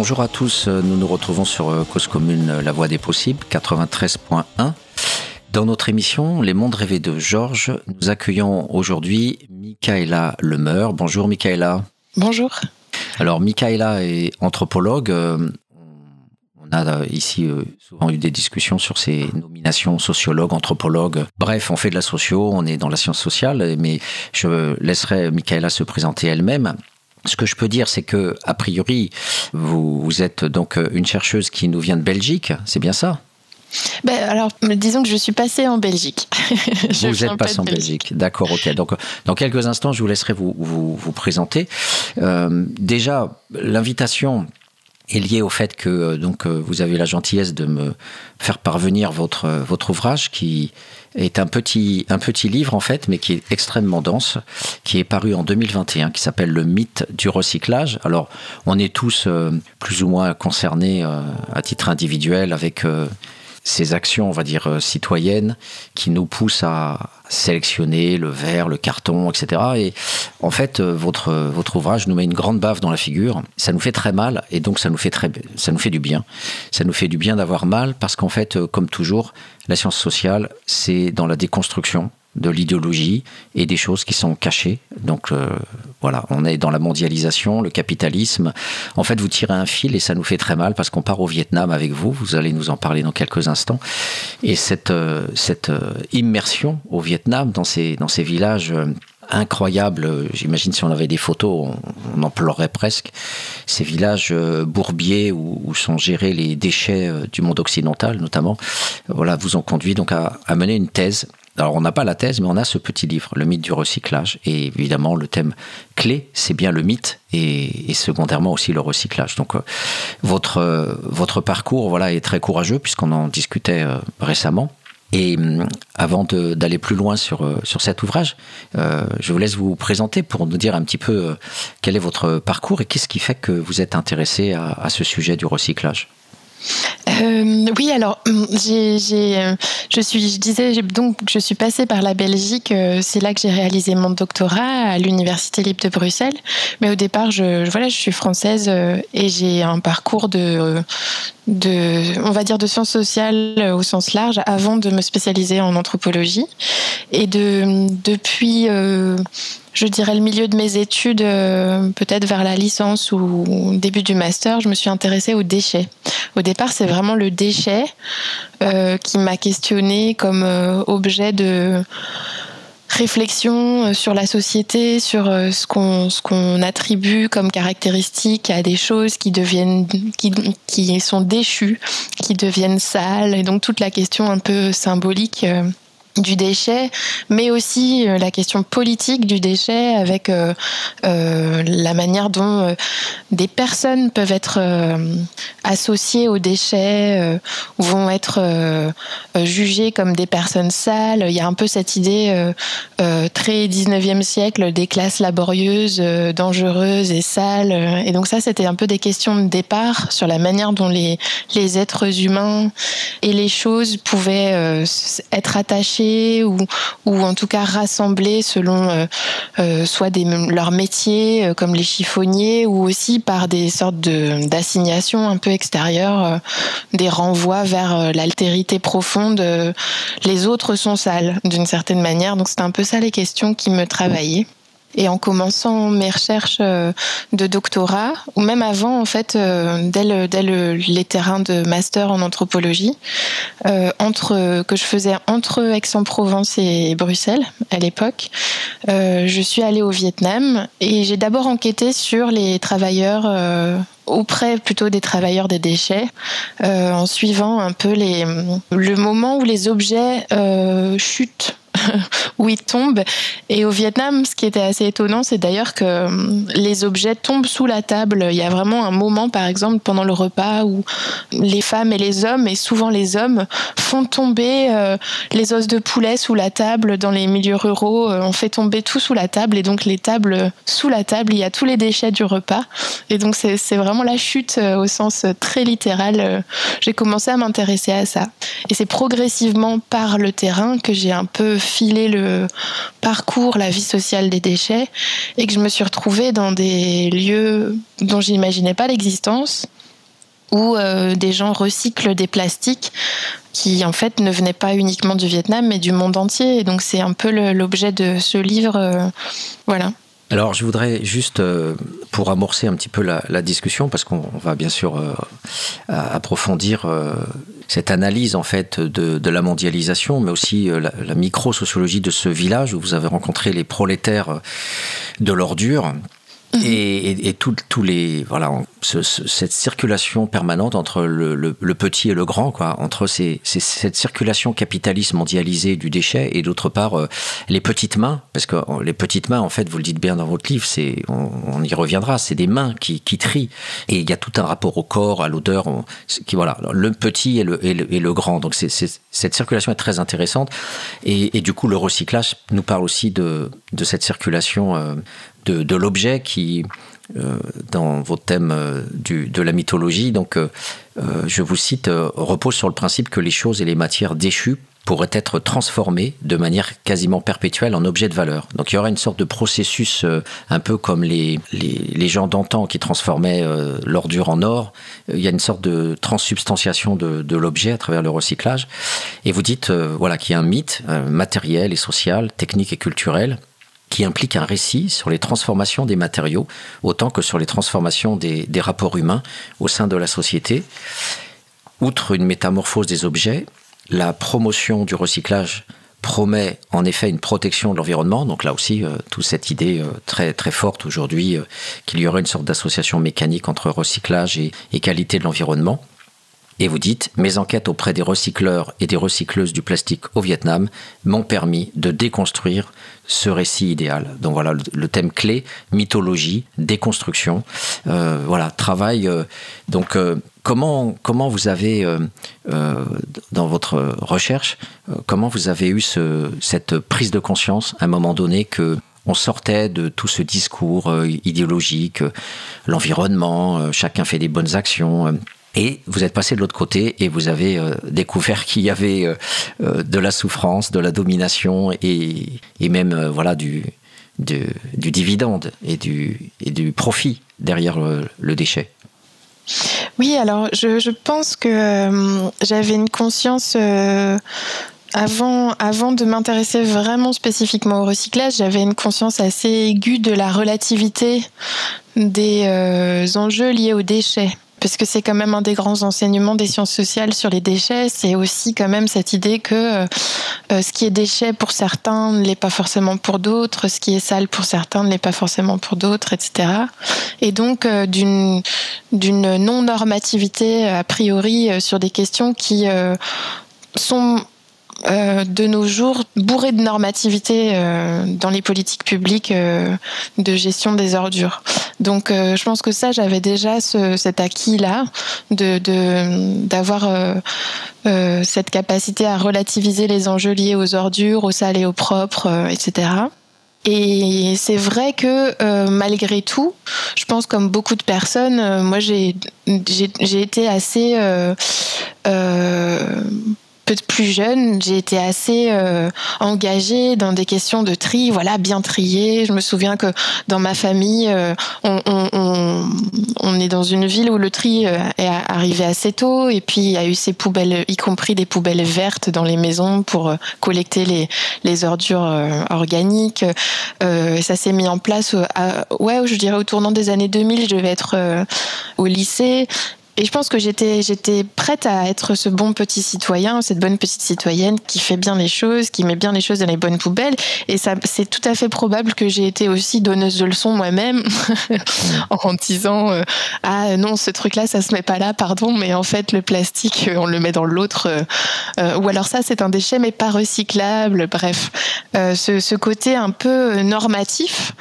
Bonjour à tous, nous nous retrouvons sur euh, Cause Commune La Voix des Possibles, 93.1. Dans notre émission Les Mondes Rêvés de Georges, nous accueillons aujourd'hui Michaela Lemeur. Bonjour Michaela. Bonjour. Alors Michaela est anthropologue. Euh, on a euh, ici souvent eu des discussions sur ces nominations sociologue, anthropologue. Bref, on fait de la socio, on est dans la science sociale, mais je laisserai Michaela se présenter elle-même. Ce que je peux dire, c'est que, a priori, vous, êtes donc une chercheuse qui nous vient de Belgique, c'est bien ça? Ben, alors, disons que je suis passée en Belgique. vous êtes passée en Belgique, d'accord, ok. Donc, dans quelques instants, je vous laisserai vous, vous, présenter. Euh, déjà, l'invitation est liée au fait que euh, donc euh, vous avez la gentillesse de me faire parvenir votre votre ouvrage qui est un petit, un petit livre en fait, mais qui est extrêmement dense, qui est paru en 2021, qui s'appelle Le mythe du recyclage. Alors, on est tous euh, plus ou moins concernés euh, à titre individuel avec euh, ces actions, on va dire, citoyennes qui nous poussent à sélectionner le verre, le carton, etc. Et en fait, votre, votre ouvrage nous met une grande baffe dans la figure. Ça nous fait très mal et donc ça nous fait, très, ça nous fait du bien. Ça nous fait du bien d'avoir mal parce qu'en fait, comme toujours, la science sociale, c'est dans la déconstruction de l'idéologie et des choses qui sont cachées. Donc euh, voilà, on est dans la mondialisation, le capitalisme. En fait, vous tirez un fil et ça nous fait très mal parce qu'on part au Vietnam avec vous. Vous allez nous en parler dans quelques instants. Et cette, euh, cette euh, immersion au Vietnam, dans ces, dans ces villages incroyables, j'imagine si on avait des photos, on, en pleurerait presque, ces villages bourbiers où, où, sont gérés les déchets du monde occidental notamment, voilà, vous ont conduit donc à, à mener une thèse alors on n'a pas la thèse, mais on a ce petit livre, le mythe du recyclage. Et évidemment, le thème clé, c'est bien le mythe et, secondairement aussi le recyclage. Donc euh, votre, euh, votre parcours voilà, est très courageux puisqu'on en discutait euh, récemment. Et hum, avant d'aller plus loin sur cet ouvrage, je vous laisse vous présenter pour nous dire un petit peu quel est votre parcours et qu'est-ce qui fait que vous êtes intéressé à ce sujet du recyclage. Euh, oui, alors hum, euh, je suis, je disais donc je suis passée par la Belgique. Euh, c'est là que j'ai réalisé mon doctorat à l'université libre de Bruxelles. Mais au départ, je, voilà, je suis française et j'ai un parcours de, de, on va dire de sciences sociales au sens large avant de me spécialiser en anthropologie. Et de depuis je dirais le milieu de mes études, euh, peut-être vers la licence ou début du master, je me suis intéressée aux déchets. Au départ, c'est vraiment le déchet euh, qui m'a questionné comme euh, objet de réflexion sur la société, sur ce qu'on ce qu'on attribue comme caractéristiques à des choses qui deviennent qui, qui sont déchues, qui deviennent sales et donc toute la question un peu symbolique du déchet, mais aussi euh, la question politique du déchet avec euh, euh, la manière dont des personnes peuvent être associées aux déchets ou vont être jugées comme des personnes sales. Il y a un peu cette idée très 19e siècle des classes laborieuses, dangereuses et sales. Et donc ça, c'était un peu des questions de départ sur la manière dont les, les êtres humains et les choses pouvaient être attachés ou, en tout cas rassemblés selon euh, euh, soit des, leurs métiers euh, comme les chiffonniers ou aussi par des sortes d'assignations un peu extérieures, des renvois vers l'altérité profonde. les autres sont sales d'une certaine manière. Donc c'est un peu ça les questions qui me travaillaient. Et en commençant mes recherches euh, de doctorat, ou même avant, en fait, euh, dès, les terrains de master en anthropologie, euh, que je faisais entre Aix-en-Provence et Bruxelles à l'époque, je suis allée au Vietnam et j'ai d'abord enquêté sur les travailleurs auprès plutôt des travailleurs des déchets, en suivant un peu le moment où les objets chutent où ils tombent. Et au Vietnam, ce qui était assez étonnant, c'est d'ailleurs que hum, les objets tombent sous la table. Il y a vraiment un moment, par exemple, pendant le repas où les femmes et les hommes, et souvent les hommes, font tomber euh, les os de poulet sous la table. Dans les milieux ruraux, euh, on fait tomber tout sous la table. Et donc, les tables, sous la table, il y a tous les déchets du repas. Et donc, c'est vraiment la chute euh, au sens très littéral. J'ai commencé à m'intéresser à ça. Et c'est progressivement par le terrain que j'ai un peu filer le parcours, la vie sociale des déchets, et que je me suis retrouvée dans des lieux dont j'imaginais pas l'existence, où des gens recyclent des plastiques qui en fait ne venaient pas uniquement du Vietnam mais du monde entier. Et donc c'est un peu l'objet de ce livre. voilà. Alors, je voudrais juste, euh, pour amorcer un petit peu la, discussion, parce qu'on va bien sûr euh, approfondir euh, cette analyse en fait de, la mondialisation, mais aussi la, la micro-sociologie de ce village où vous avez rencontré les prolétaires de l'ordure Mhm. Et, et, tous les voilà cette circulation permanente entre le, petit et le grand quoi entre cette circulation capitaliste mondialisée du déchet et d'autre part euh, les petites mains parce que euh, les petites mains en fait vous le dites bien dans votre livre c'est on, y reviendra c'est des mains qui, trient. Et il y a tout un rapport au corps à l'odeur qui voilà le petit et le, grand. Donc cette circulation est très intéressante. Et, du coup le recyclage nous parle aussi de, de cette circulation euh, de, l'objet qui, euh, dans votre thème euh, de la mythologie, donc euh, je vous cite, repose sur le principe que les choses et les matières déchues pourraient être transformées de manière quasiment perpétuelle en objets de valeur. Donc il y aura une sorte de processus un peu comme les, les, gens d'antan qui transformaient l'ordure en or. Il y a une sorte de transsubstantiation de, de l'objet à travers le recyclage. Et vous dites voilà, qu'il y a un mythe matériel et social, technique et culturel qui implique un récit sur les transformations des matériaux, autant que sur les transformations des, rapports humains au sein de la société. Outre une métamorphose des objets, la promotion du recyclage promet en effet une protection de l'environnement. Donc là aussi, euh, toute cette idée euh, très, forte aujourd'hui euh, qu'il y aurait une sorte d'association mécanique entre recyclage et qualité de l'environnement. Et vous dites, mes enquêtes auprès des recycleurs et des recycleuses du plastique au Vietnam m'ont permis de déconstruire ce récit idéal. Donc voilà le, thème clé, mythologie, déconstruction. Euh, voilà, travail. Euh, donc euh, comment, comment vous avez, dans votre recherche, comment vous avez eu ce, cette prise de conscience à un moment donné que on sortait de tout ce discours idéologique, l'environnement, chacun fait des bonnes actions et vous êtes passé de l'autre côté et vous avez euh, découvert qu'il y avait euh, euh, de la souffrance, de la domination et, et même voilà du, du, dividende et du, et du profit derrière le, déchet. Oui, alors je, je pense que j'avais une conscience avant, avant de m'intéresser vraiment spécifiquement au recyclage, j'avais une conscience assez aiguë de la relativité des enjeux liés aux déchets parce que c'est quand même un des grands enseignements des sciences sociales sur les déchets, c'est aussi quand même cette idée que euh, euh, ce qui est déchet pour certains ne l'est pas forcément pour d'autres, ce qui est sale pour certains ne l'est pas forcément pour d'autres, etc. Et donc euh, d'une d'une non-normativité a priori sur des questions qui sont euh, de nos jours bourré de normativité euh, dans les politiques publiques euh, de gestion des ordures. Donc je pense que ça, j'avais déjà cet acquis-là d'avoir cette capacité à relativiser les enjeux liés aux ordures, au sale et au propre, etc. Et c'est vrai que malgré tout, je pense comme beaucoup de personnes, moi j'ai été assez plus jeune, j'ai été assez euh, engagée dans des questions de tri, voilà, bien trier. Je me souviens que dans ma famille, euh, on, on, on, est dans une ville où le tri euh, est arrivé assez tôt, et puis il y a eu ces poubelles, y compris des poubelles vertes dans les maisons pour collecter les, les ordures organiques. ça s'est mis en place, ouais, je dirais au tournant des années 2000, je devais être au lycée. Et je pense que j'étais j'étais prête à être ce bon petit citoyen, cette bonne petite citoyenne qui fait bien les choses, qui met bien les choses dans les bonnes poubelles. Et ça, c'est tout à fait probable que j'ai été aussi donneuse de leçons moi-même en disant euh, ah non ce truc-là ça se met pas là, pardon, mais en fait le plastique euh, on le met dans l'autre. Euh, ou alors ça c'est un déchet mais pas recyclable. Bref, ce, ce côté un peu normatif.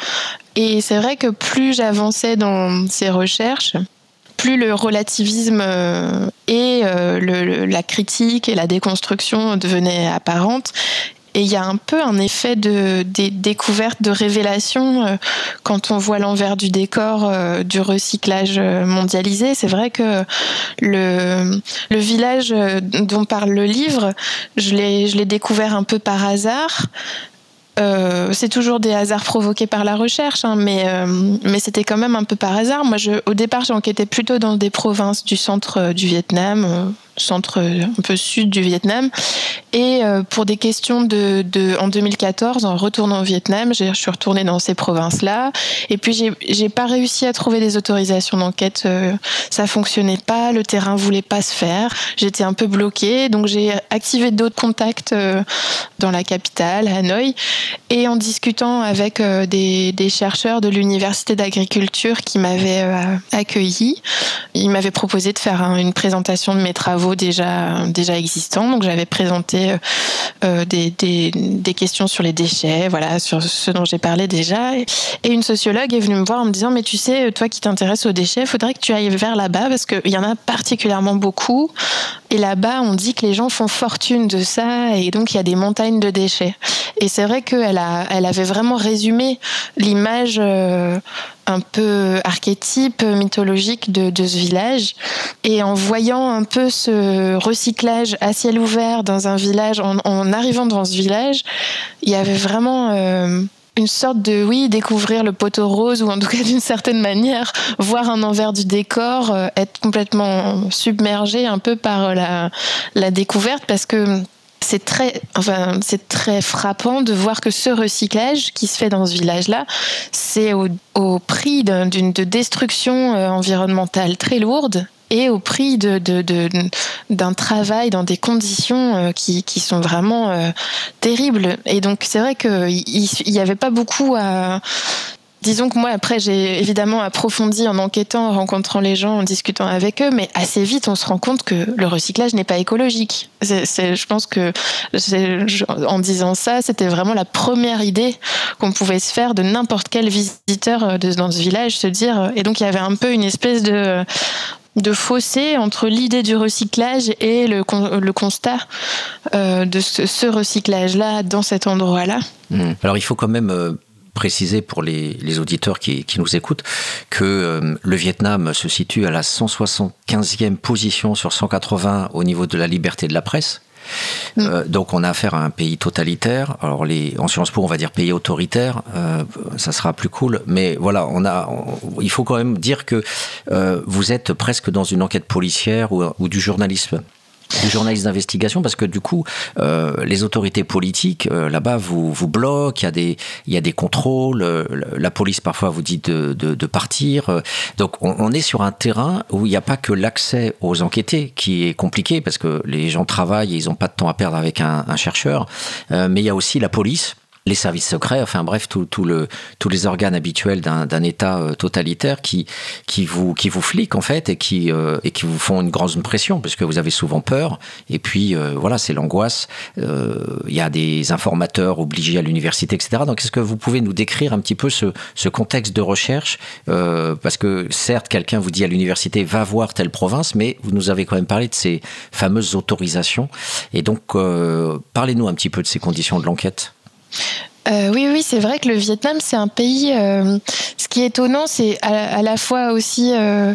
Et c'est vrai que plus j'avançais dans ces recherches, plus le relativisme euh, et euh, la critique et la déconstruction devenaient apparentes. Et il y a un peu un effet de, découverte, de révélation euh, quand on voit l'envers du décor du recyclage mondialisé. C'est vrai que le village dont parle le livre, je l'ai découvert un peu par hasard. Euh, c'est toujours des hasards provoqués par la recherche, hein, mais, euh, mais c'était quand même un peu par hasard. Moi, je, au départ, j'enquêtais plutôt dans des provinces du centre euh, du Vietnam, centre un peu sud du Vietnam. Et pour des questions de, de, en 2014, en retournant au Vietnam, je suis retournée dans ces provinces-là. Et puis, j'ai pas réussi à trouver des autorisations d'enquête. ça fonctionnait pas, le terrain voulait pas se faire. J'étais un peu bloquée, donc j'ai activé d'autres contacts dans la capitale, Hanoï. Et en discutant avec euh, des, chercheurs de l'université d'agriculture qui m'avaient euh, accueilli, ils m'avaient proposé de faire une présentation de mes travaux déjà, déjà existants. Donc j'avais présenté euh, des, des, questions sur les déchets, voilà, sur ce dont j'ai parlé déjà. Et une sociologue est venue me voir en me disant, mais tu sais, toi qui t'intéresses aux déchets, il faudrait que tu ailles vers là-bas parce qu'il y en a particulièrement beaucoup. Et là-bas, on dit que les gens font fortune de ça et donc il y a des montagnes de déchets. Et c'est vrai qu'elle elle avait vraiment résumé l'image euh, un peu archétype, mythologique de, ce village. Et en voyant un peu ce recyclage à ciel ouvert dans un village, en, arrivant dans ce village, il y avait vraiment... Euh, une sorte de oui découvrir le poteau rose ou en tout cas d'une certaine manière voir un envers du décor euh, être complètement submergé un peu par la, la découverte parce que c'est très, enfin, c'est très frappant de voir que ce recyclage qui se fait dans ce village-là, c'est au, prix d'une de destruction euh, environnementale très lourde et au prix de, d'un travail dans des conditions euh, qui, qui sont vraiment euh, terribles. Et donc c'est vrai qu'il n'y avait pas beaucoup à Disons que moi, après, j'ai évidemment approfondi en enquêtant, en rencontrant les gens, en discutant avec eux, mais assez vite, on se rend compte que le recyclage n'est pas écologique. Je pense que, en disant ça, c'était vraiment la première idée qu'on pouvait se faire de n'importe quel visiteur euh, dans ce village, se dire. Euh, et donc, il y avait un peu une espèce de de fossé entre l'idée du recyclage et le, le constat euh, de ce, recyclage-là dans cet endroit-là. Mmh. Alors il faut quand même préciser pour les, auditeurs qui, nous écoutent que euh, le Vietnam se situe à la 175e position sur 180 au niveau de la liberté de la presse. Mm. Euh, donc on a affaire à un pays totalitaire. Alors les, en Sciences Po, on va dire pays autoritaire, euh, ça sera plus cool. Mais voilà, on a, il faut quand même dire que vous êtes presque dans une enquête policière ou du journalisme du journaliste d'investigation parce que du coup, euh, les autorités politiques euh, là-bas vous, vous bloquent, il y, a des, il y a des contrôles, euh, la police parfois vous dit de, de, de partir. Donc on, on, est sur un terrain où il n'y a pas que l'accès aux enquêtés qui est compliqué parce que les gens travaillent et ils n'ont pas de temps à perdre avec un, un chercheur, mais il y a aussi la police les services secrets, enfin bref, tout, tout le, tous les organes habituels d'un État euh, totalitaire qui, qui, vous, qui vous fliquent en fait et qui, euh, et qui vous font une grande pression parce que vous avez souvent peur. Et puis euh, voilà, c'est l'angoisse. Il y a des informateurs obligés à l'université, etc. Donc est-ce que vous pouvez nous décrire un petit peu ce, ce contexte de recherche? Parce que certes, quelqu'un vous dit à l'université va voir telle province, mais vous nous avez quand même parlé de ces fameuses autorisations. Et donc, parlez-nous un petit peu de ces conditions de l'enquête. Euh, oui, oui, c'est vrai que le Vietnam, c'est un pays. Euh, ce qui est étonnant, c'est à, la fois aussi euh,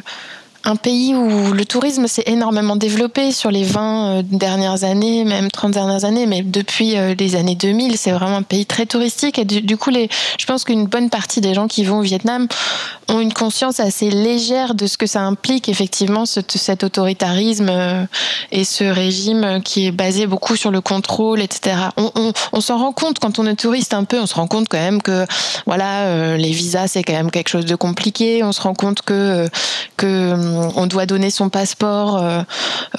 un pays où le tourisme s'est énormément développé sur les 20 euh, dernières années, même 30 dernières années, mais depuis euh, les années 2000, c'est vraiment un pays très touristique. Et du, coup, les, je pense qu'une bonne partie des gens qui vont au Vietnam ont une conscience assez légère de ce que ça implique, effectivement, ce, cet autoritarisme euh, et ce régime qui est basé beaucoup sur le contrôle, etc. On, on, on s'en rend compte quand on est touriste un peu, on se rend compte quand même que, voilà, les visas, c'est quand même quelque chose de compliqué. On se rend compte que, que on doit donner son passeport, euh,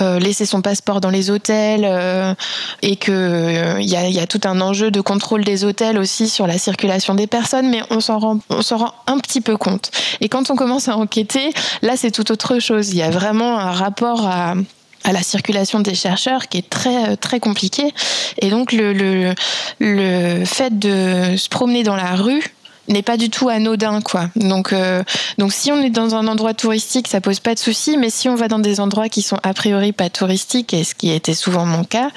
euh, laisser son passeport dans les hôtels, euh, et que il y a, tout un enjeu de contrôle des hôtels aussi sur la circulation des personnes, mais on s'en rend, on s'en rend un petit peu compte. Et quand on commence à enquêter, là c'est tout autre chose. Il y a vraiment un rapport à la circulation des chercheurs qui est très très compliqué et donc le fait de se promener dans la rue n'est pas du tout anodin quoi. Donc euh, donc si on est dans un endroit touristique, ça pose pas de souci, mais si on va dans des endroits qui sont a priori pas touristiques, et ce qui était souvent mon cas,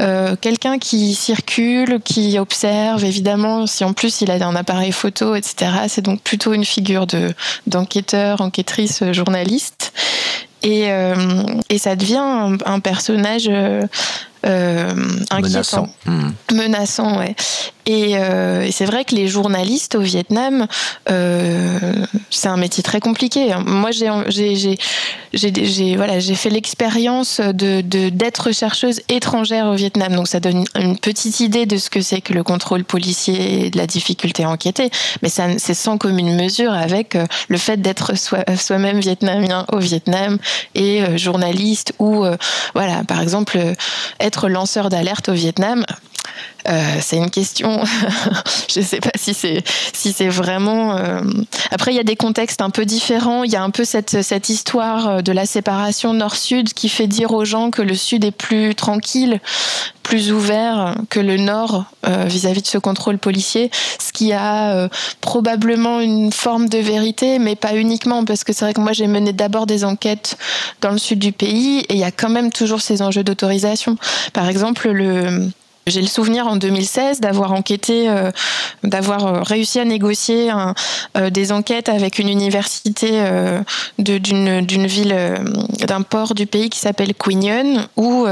euh, quelqu'un qui circule, qui observe, évidemment, si en plus il a un appareil photo, etc. C'est donc plutôt une figure de d'enquêteur, enquêtrice, journaliste, et euh, et ça devient un, personnage inquiétant. Menaçant. Hmm. Menaçant, ouais. Euh, et, c'est vrai que les journalistes au Vietnam, euh, c'est un métier très compliqué. Moi, j'ai voilà, fait l'expérience de d'être chercheuse étrangère au Vietnam, donc ça donne une petite idée de ce que c'est que le contrôle policier et de la difficulté à enquêter. Mais c'est sans commune mesure avec euh, le fait d'être soi-même vietnamien au Vietnam et journaliste ou voilà, par exemple, être lanceur d'alerte au Vietnam. Euh, c'est une question. je ne sais pas si c'est si c'est vraiment. Euh, après, il y a des contextes un peu différents. Il y a un peu cette cette histoire euh, de la séparation nord-sud qui fait dire aux gens que le sud est plus tranquille, plus ouvert que le nord vis-à-vis de ce contrôle policier, ce qui a probablement une forme de vérité, mais pas uniquement, parce que c'est vrai que moi j'ai mené d'abord des enquêtes dans le sud du pays et il y a quand même toujours ces enjeux d'autorisation. Par exemple, le j'ai le souvenir en 2016 d'avoir enquêté, euh, d'avoir euh, réussi à négocier euh, des enquêtes avec une université d'une ville, d'un port du pays qui s'appelle Queen où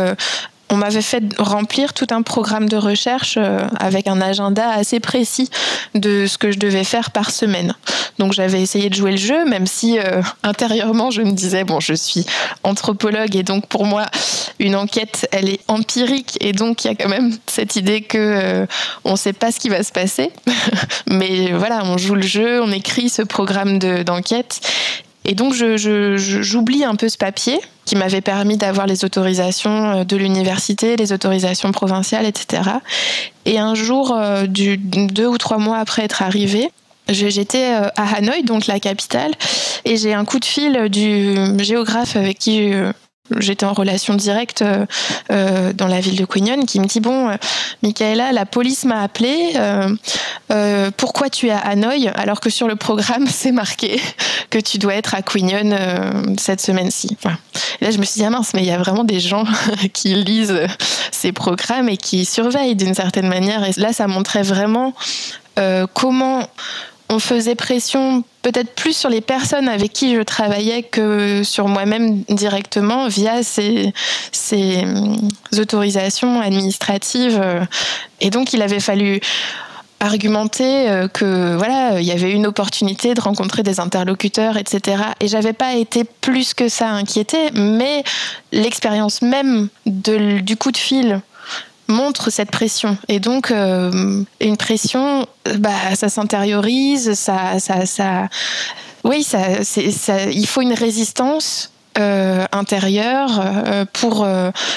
on m'avait fait remplir tout un programme de recherche euh, avec un agenda assez précis de ce que je devais faire par semaine. Donc j'avais essayé de jouer le jeu, même si euh, intérieurement je me disais bon, je suis anthropologue et donc pour moi une enquête elle est empirique. Et donc il y a quand même cette idée que euh, on ne sait pas ce qui va se passer, mais voilà, on joue le jeu, on écrit ce programme d'enquête et donc, j'oublie un peu ce papier qui m'avait permis d'avoir les autorisations euh, de l'université, les autorisations provinciales, etc. Et un jour, euh, deux ou trois mois après être arrivée, J'étais euh, à Hanoï, donc la capitale, et j'ai un coup de fil du géographe avec qui j'étais en relation directe euh, euh, dans la ville de Quignon qui me dit bon euh, Michaela la police m'a appelé pourquoi tu es à Hanoï alors que sur le programme c'est marqué que tu dois être à Quignon cette semaine-ci. Là je me suis dit ah mince mais il y a vraiment des gens qui lisent ces programmes et qui surveillent d'une certaine manière. Et là ça montrait vraiment comment on faisait pression peut-être plus sur les personnes avec qui je travaillais que sur moi-même directement via ces, ces autorisations administratives. Et donc il avait fallu argumenter euh, que voilà il y avait une opportunité de rencontrer des interlocuteurs etc et j'avais pas été plus que ça inquiétée mais l'expérience même du coup de fil montre cette pression. Et donc, euh, une pression, bah, ça s'intériorise, ça, ça, ça, oui, ça, ça, il faut une résistance euh, intérieure euh, pour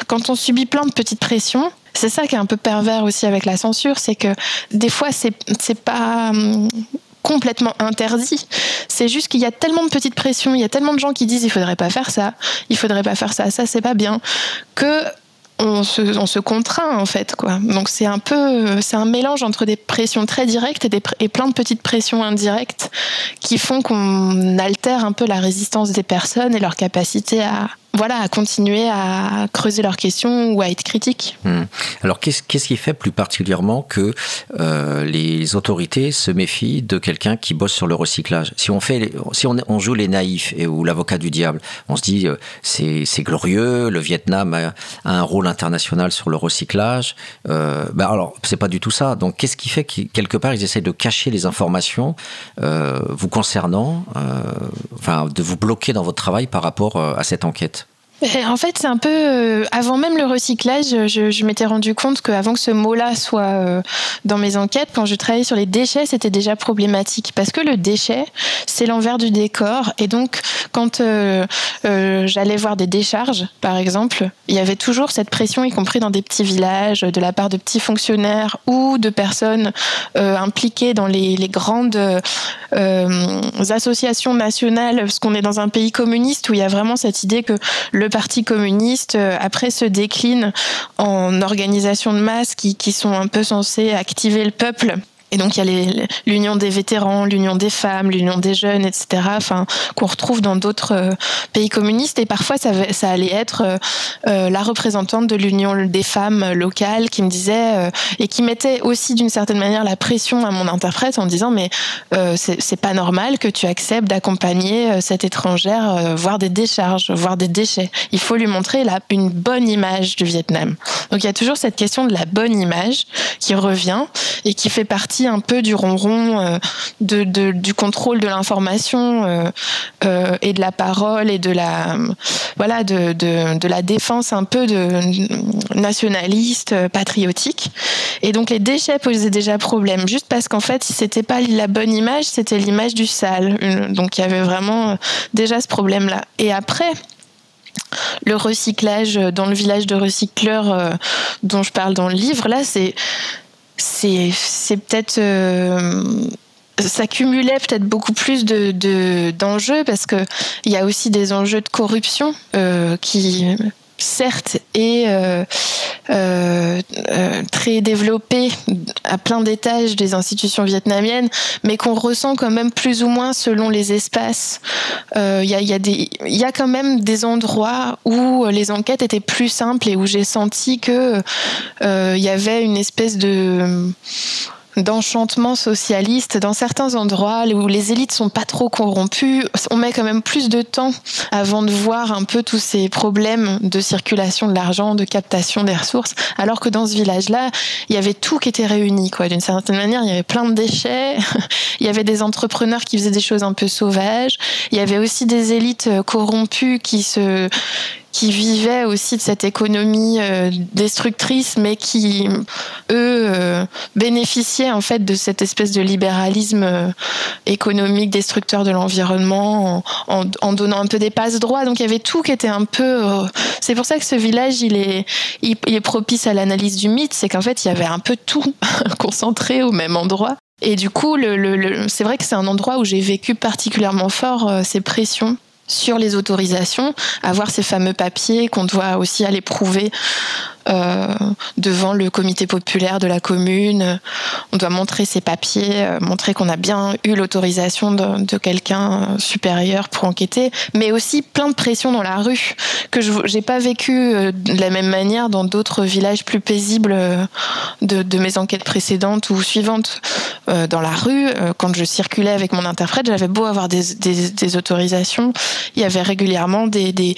quand on subit plein de petites pressions. C'est ça qui est un peu pervers aussi avec la censure, c'est que des fois c'est pas hum, complètement interdit. C'est juste qu'il y a tellement de petites pressions, il y a tellement de gens qui disent il faudrait pas faire ça, il faudrait pas faire ça, ça c'est pas bien, que on se, contraint en fait quoi. Donc c'est un peu c'est un mélange entre des pressions très directes et, plein de petites pressions indirectes qui font qu'on altère un peu la résistance des personnes et leur capacité à, voilà, à continuer à creuser leurs questions ou à être critique. Hmm. Alors, qu'est-ce, qui fait plus particulièrement que euh, les autorités se méfient de quelqu'un qui bosse sur le recyclage? Si on fait, si on, joue les naïfs et ou l'avocat du diable, on se dit euh, c'est, glorieux, le Vietnam a, un rôle international sur le recyclage. Euh, ben alors, c'est pas du tout ça. Donc, qu'est-ce qui fait que quelque part ils essayent de cacher les informations euh, vous concernant, enfin, de vous bloquer dans votre travail par rapport à cette enquête? En fait, c'est un peu euh, avant même le recyclage, je, m'étais rendu compte qu'avant que ce mot-là soit euh, dans mes enquêtes, quand je travaillais sur les déchets, c'était déjà problématique parce que le déchet, c'est l'envers du décor. Et donc, quand euh, j'allais voir des décharges, par exemple, il y avait toujours cette pression, y compris dans des petits villages, de la part de petits fonctionnaires ou de personnes impliquées dans les, les grandes associations nationales, parce qu'on est dans un pays communiste où il y a vraiment cette idée que le Parti communiste, euh, après, se décline en organisations de masse qui, qui sont un peu censées activer le peuple Et donc il y a l'union des vétérans, l'union des femmes, l'union des jeunes, etc. Enfin, qu'on retrouve dans d'autres euh, pays communistes. Et parfois, ça, allait être euh, euh, la représentante de l'union des femmes locales qui me disait et qui mettait aussi d'une certaine manière la pression à mon interprète en disant mais c'est pas normal que tu acceptes d'accompagner cette étrangère voir des décharges, voir des déchets. Il faut lui montrer là une bonne image du Vietnam. Donc il y a toujours cette question de la bonne image qui revient et qui fait partie un peu du ronron euh, du contrôle de l'information euh, euh, et de la parole et de la voilà de, de, la défense un peu nationaliste patriotique. Et donc les déchets posaient déjà problème juste parce qu'en fait c'était pas la bonne image c'était l'image du sale. Donc il y avait vraiment déjà ce problème là et après le recyclage dans le village de recycleurs dont je parle dans le livre, là, c'est c'est peut-être euh, ça cumulait peut-être beaucoup plus de d'enjeux parce que il y a aussi des enjeux de corruption euh, qui certes est euh, euh, euh, très développé à plein d'étages des institutions vietnamiennes, mais qu'on ressent quand même plus ou moins selon les espaces. Il y, a, quand même des endroits où les enquêtes étaient plus simples et où j'ai senti que il y avait une espèce de d'enchantement socialiste dans certains endroits où les élites sont pas trop corrompues. On met quand même plus de temps avant de voir un peu tous ces problèmes de circulation de l'argent, de captation des ressources, alors que dans ce village-là, il y avait tout qui était réuni, quoi. D'une certaine manière, il y avait plein de déchets, il y avait des entrepreneurs qui faisaient des choses un peu sauvages, il y avait aussi des élites corrompues qui se qui vivaient aussi de cette économie euh, destructrice, mais qui, eux, euh, bénéficiaient en fait de cette espèce de libéralisme euh, économique destructeur de l'environnement en, en, donnant un peu des passes droits. Donc il y avait tout qui était un peu. c'est pour ça que ce village, il est, il, est propice à l'analyse du mythe, c'est qu'en fait il y avait un peu tout concentré au même endroit. Et du coup, le, le, c'est vrai que c'est un endroit où j'ai vécu particulièrement fort ces pressions sur les autorisations, avoir ces fameux papiers qu'on doit aussi aller prouver devant le comité populaire de la commune. On doit montrer ses papiers, euh, montrer qu'on a bien eu l'autorisation de, quelqu'un euh, supérieur pour enquêter, mais aussi plein de pression dans la rue que je n'ai pas vécu de la même manière dans d'autres villages plus paisibles de, mes enquêtes précédentes ou suivantes. dans la rue, quand je circulais avec mon interprète, j'avais beau avoir des, autorisations, il y avait régulièrement des des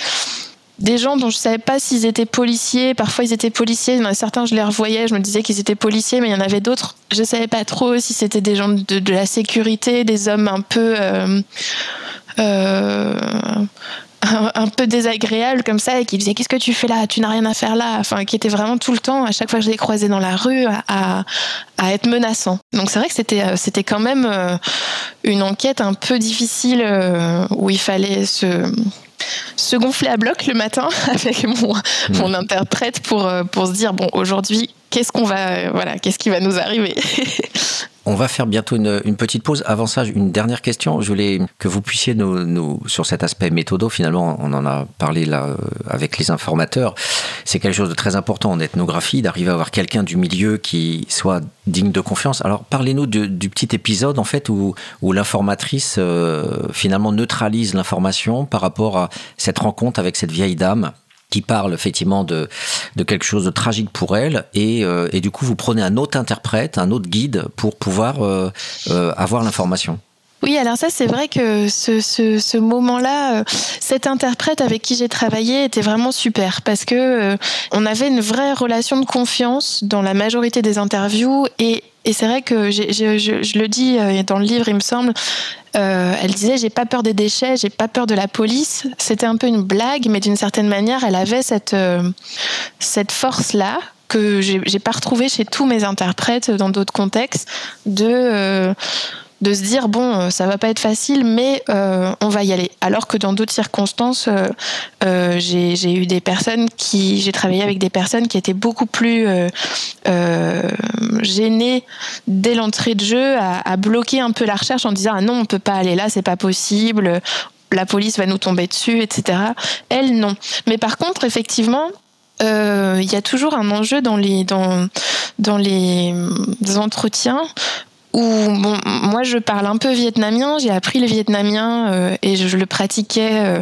gens dont je savais pas s'ils étaient policiers. Parfois, ils étaient policiers. Il certains, je les revoyais, je me disais qu'ils étaient policiers, mais il y en avait d'autres, je savais pas trop si c'était des gens de, la sécurité, des hommes un peu. Euh, euh, un, peu désagréables comme ça et qui disaient qu'est-ce que tu fais là? Tu n'as rien à faire là enfin qui étaient vraiment tout le temps à chaque fois que je les croisais dans la rue à, à être menaçants donc c'est vrai que c'était euh, c'était quand même une enquête un peu difficile où il fallait se se gonfler à bloc le matin avec mon, mon interprète pour, euh, pour se dire bon aujourd'hui qu'est-ce qu'on va voilà qu'est-ce qui va nous arriver? On va faire bientôt une, petite pause. Avant ça, une dernière question. Je voulais que vous puissiez nous, sur cet aspect méthodo, finalement, on en a parlé là euh, avec les informateurs. C'est quelque chose de très important en ethnographie, d'arriver à avoir quelqu'un du milieu qui soit digne de confiance. Alors, parlez-nous du, petit épisode, en fait, où, où l'informatrice, euh, finalement, neutralise l'information par rapport à cette rencontre avec cette vieille dame qui parle effectivement de, de quelque chose de tragique pour elle, et, euh, et, du coup vous prenez un autre interprète, un autre guide pour pouvoir euh, euh, avoir l'information. Oui, alors ça, c'est vrai que ce, ce, moment-là, cet interprète avec qui j'ai travaillé était vraiment super parce que on avait une vraie relation de confiance dans la majorité des interviews et et c'est vrai que je, le dis dans le livre, il me semble, euh, elle disait j'ai pas peur des déchets, j'ai pas peur de la police. C'était un peu une blague, mais d'une certaine manière, elle avait cette euh, cette force là que j'ai pas retrouvée chez tous mes interprètes dans d'autres contextes de euh, de se dire bon euh, ça va pas être facile mais euh, on va y aller. Alors que dans d'autres circonstances euh, j'ai eu des personnes qui j'ai travaillé avec des personnes qui étaient beaucoup plus gênées dès l'entrée de jeu à, bloquer un peu la recherche en disant ah non on peut pas aller là c'est pas possible la police va nous tomber dessus etc elles non. Mais par contre effectivement il y a toujours un enjeu dans les dans dans les entretiens où bon, moi je parle un peu vietnamien, j'ai appris le vietnamien euh, et je, le pratiquais euh,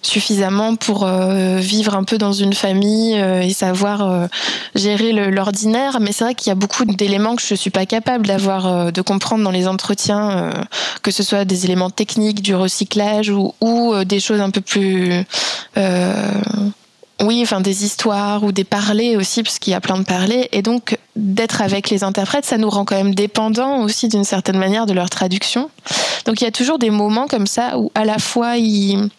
suffisamment pour euh, vivre un peu dans une famille et savoir gérer l'ordinaire. Mais c'est vrai qu'il y a beaucoup d'éléments que je suis pas capable d'avoir, de comprendre dans les entretiens, que ce soit des éléments techniques du recyclage ou, ou des choses un peu plus oui, enfin des histoires ou des parlers aussi, parce qu'il y a plein de parlers. Et donc, d'être avec les interprètes, ça nous rend quand même dépendants aussi d'une certaine manière de leur traduction. Donc, il y a toujours des moments comme ça où à la fois il,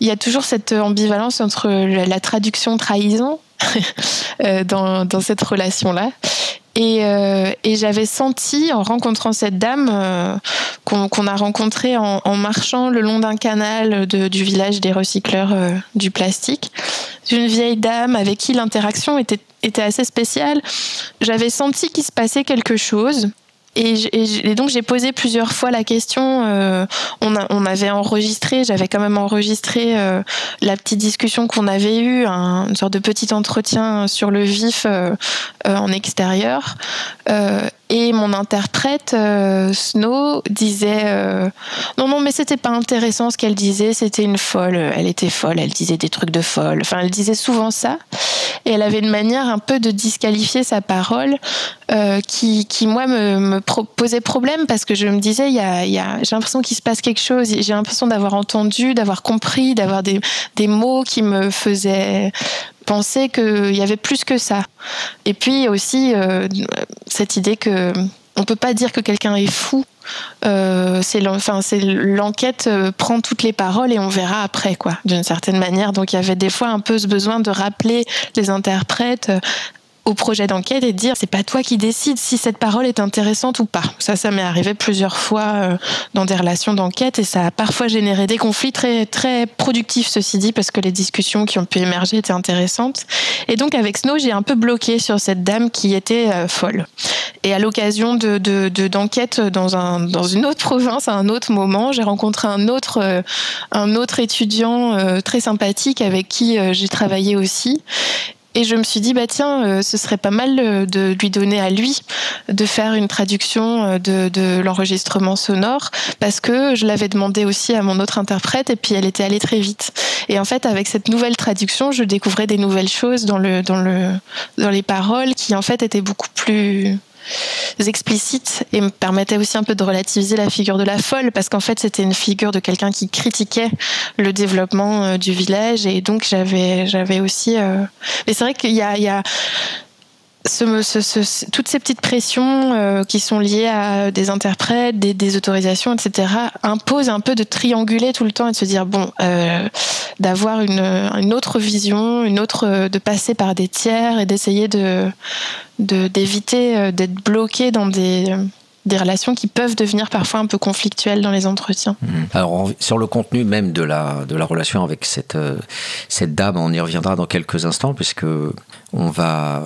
y a toujours cette ambivalence entre la traduction trahison euh, dans cette relation-là et, euh, et j'avais senti, en rencontrant cette dame euh, qu'on a rencontrée en, en, marchant le long d'un canal de, du village des recycleurs euh, du plastique, d'une vieille dame avec qui l'interaction était, était assez spéciale, j'avais senti qu'il se passait quelque chose. Et, donc j'ai posé plusieurs fois la question. Euh, on, on, avait enregistré, j'avais quand même enregistré euh, la petite discussion qu'on avait eue, un, une sorte de petit entretien sur le vif euh, en extérieur. Et mon interprète, euh, Snow, disait euh, non, non, mais c'était pas intéressant ce qu'elle disait, c'était une folle. Elle était folle, elle disait des trucs de folle. Enfin, elle disait souvent ça. Et elle avait une manière un peu de disqualifier sa parole euh, qui, qui, moi, me, me posait problème parce que je me disais, y a, y a, j'ai l'impression qu'il se passe quelque chose. J'ai l'impression d'avoir entendu, d'avoir compris, d'avoir des, des mots qui me faisaient penser qu'il y avait plus que ça. Et puis aussi euh, cette idée que on peut pas dire que quelqu'un est fou. Euh, c'est l'enquête euh, prend toutes les paroles et on verra après quoi d'une certaine manière donc il y avait des fois un peu ce besoin de rappeler les interprètes au projet d'enquête et de dire c'est pas toi qui décides si cette parole est intéressante ou pas. Ça, ça m'est arrivé plusieurs fois euh, dans des relations d'enquête et ça a parfois généré des conflits très très productifs ceci dit parce que les discussions qui ont pu émerger étaient intéressantes. Et donc avec Snow, j'ai un peu bloqué sur cette dame qui était euh, folle. Et à l'occasion de d'enquête de, dans un dans une autre province à un autre moment, j'ai rencontré un autre euh, un autre étudiant très sympathique avec qui j'ai travaillé aussi et je me suis dit, bah tiens, euh, ce serait pas mal euh, de lui donner à lui de faire une traduction euh, de, de l'enregistrement sonore, parce que je l'avais demandé aussi à mon autre interprète, et puis elle était allée très vite. Et en fait, avec cette nouvelle traduction, je découvrais des nouvelles choses dans le dans le dans les paroles qui en fait étaient beaucoup plus explicites et me permettait aussi un peu de relativiser la figure de la folle parce qu'en fait c'était une figure de quelqu'un qui critiquait le développement euh, du village. Et donc j'avais aussi euh, mais c'est vrai qu'il y a toutes ces petites pressions euh, qui sont liées à des interprètes, des, autorisations, etc., imposent un peu de trianguler tout le temps et de se dire bon, euh, d'avoir une, autre vision, une autre, de passer par des tiers et d'essayer de d'éviter euh, d'être bloqué dans des des relations qui peuvent devenir parfois un peu conflictuelles dans les entretiens. Mmh. Alors sur le contenu même de la, de la relation avec cette, euh, cette dame, on y reviendra dans quelques instants puisque on va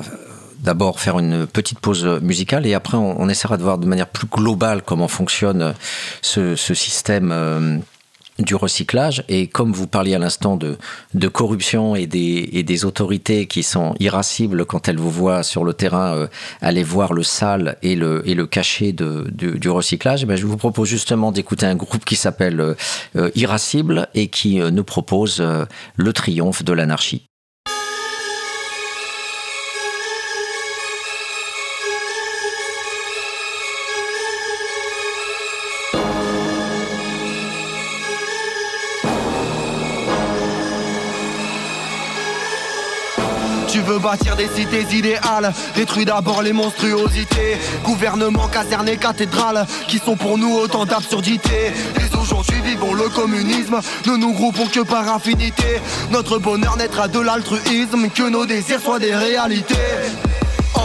d'abord faire une petite pause musicale et après on, essaiera de voir de manière plus globale comment fonctionne ce, ce système euh, du recyclage et comme vous parliez à l'instant de, corruption et des, autorités qui sont irascibles quand elles vous voient sur le terrain euh, aller voir le sale et le, et le cachet du recyclage, eh je vous propose justement d'écouter un groupe qui s'appelle euh, Irascible et qui euh, nous propose euh, le triomphe de l'anarchie. Bâtir des cités idéales. Détruis d'abord les monstruosités. Gouvernement, caserne et cathédrale Qui sont pour nous autant d'absurdités. Et aujourd'hui vivons le communisme. Ne nous groupons que par affinité. Notre bonheur naîtra de l'altruisme Que nos désirs soient des réalités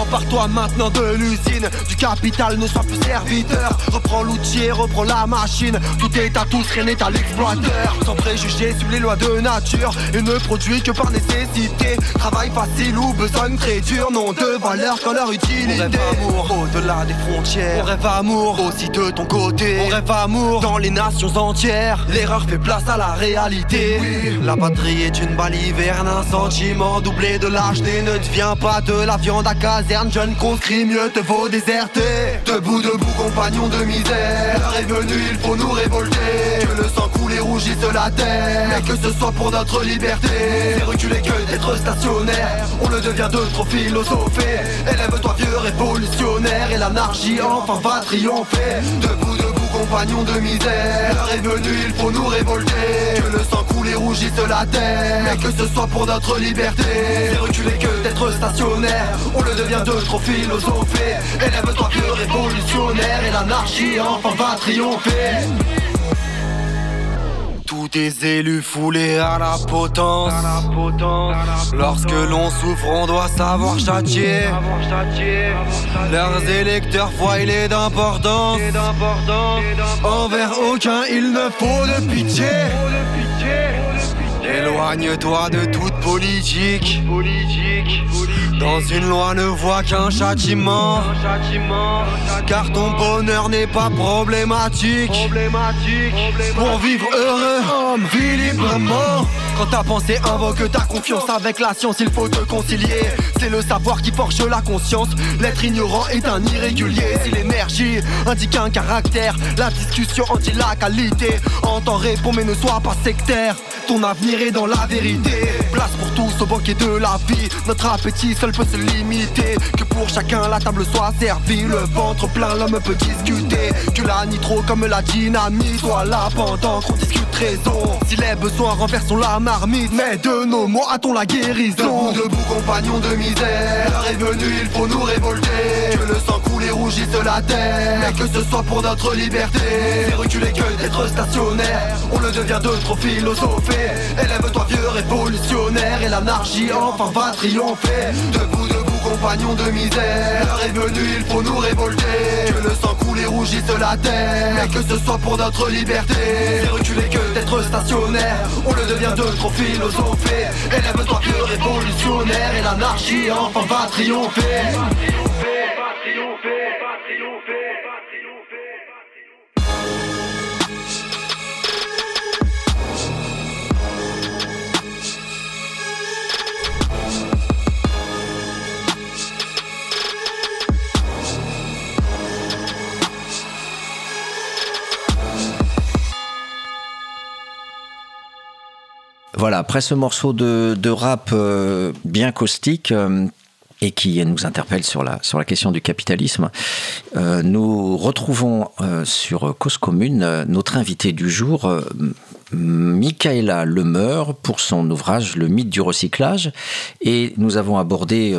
Empare-toi maintenant de l'usine. Du capital ne sois plus serviteur. Reprends l'outil, reprends la machine. Tout est à tous, rien n'est à l'exploiteur. Sans préjugés sur les lois de nature. Et ne produit que par nécessité. Travail facile ou besogne très dur. N'ont de valeur qu'en leur utilité. On rêve amour. Au-delà des frontières. On rêve amour. Aussi de ton côté. On rêve amour. Dans les nations entières. L'erreur fait place à la réalité. La patrie est une baliverne Un sentiment doublé de lâcheté. Ne devient pas de la viande à caser caserne, jeune conscrit, mieux te vaut déserter. Debout, debout, compagnon de misère. L'heure est venue, il faut nous révolter. Que le sang coule et rougisse la terre. Mais que ce soit pour notre liberté. C'est reculer que d'être stationnaire. On le devient de trop philosopher. Élève-toi, vieux révolutionnaire. Et l'anarchie enfin va triompher. Debout, debout compagnons de misère. L'heure est venue, il faut nous révolter. Que le sang coule et rougisse la terre. Mais que ce soit pour notre liberté. C'est reculer que d'être stationnaire. On le devient de trop philosopher. Élève-toi vieux révolutionnaire. Et l'anarchie enfin va triompher tes élus foulés à la potence. Lorsque l'on souffre, on doit savoir châtier. Leurs électeurs foilés d'importance. Envers aucun, il ne faut de pitié. Éloigne-toi de toute politique. Dans une loi ne voit qu'un châtiment. Car ton bonheur n'est pas problématique. Pour vivre heureux, homme, vis librement. Quand ta pensée invoque ta confiance avec la science, il faut te concilier. C'est le savoir qui forge la conscience. L'être ignorant est un irrégulier. Si l'énergie indique un caractère, la discussion en dit la qualité. Entends, répond, mais ne sois pas sectaire. Ton avenir est dans la vérité. Place pour tous au banquet de la vie. Notre appétit seul peut se limiter. Que pour chacun la table soit servie. Le ventre plein, l'homme peut discuter. Que la nitro comme la dynamite soit là pendant qu'on discute raison. Si les besoins renversent la mais de nos mots a-t-on la guérison? Debout, debout, compagnons de misère. L'heure est venue, il faut nous révolter. Que le sang coule et rougisse la terre. Mais que ce soit pour notre liberté. C'est reculer que d'être stationnaire. On le devient de trop philosopher. Élève-toi vieux révolutionnaire. Et l'anarchie enfin va triompher. Debout, debout, compagnons de misère. L'heure est venue, il faut nous révolter. Que le sang coule et rougisse la terre. Mais que ce soit pour notre liberté. C'est reculer que d'être stationnaire. On le devient de trop philosopher. Élève-toi vieux révolutionnaire. Et l'anarchie enfin va triompher. Voilà, après ce morceau de, rap euh, bien caustique, euh, et qui nous interpelle sur la, sur la question du capitalisme. Euh, nous retrouvons sur Cause Commune notre invité du jour, Michaela Lemeur, pour son ouvrage Le mythe du recyclage. Et nous avons abordé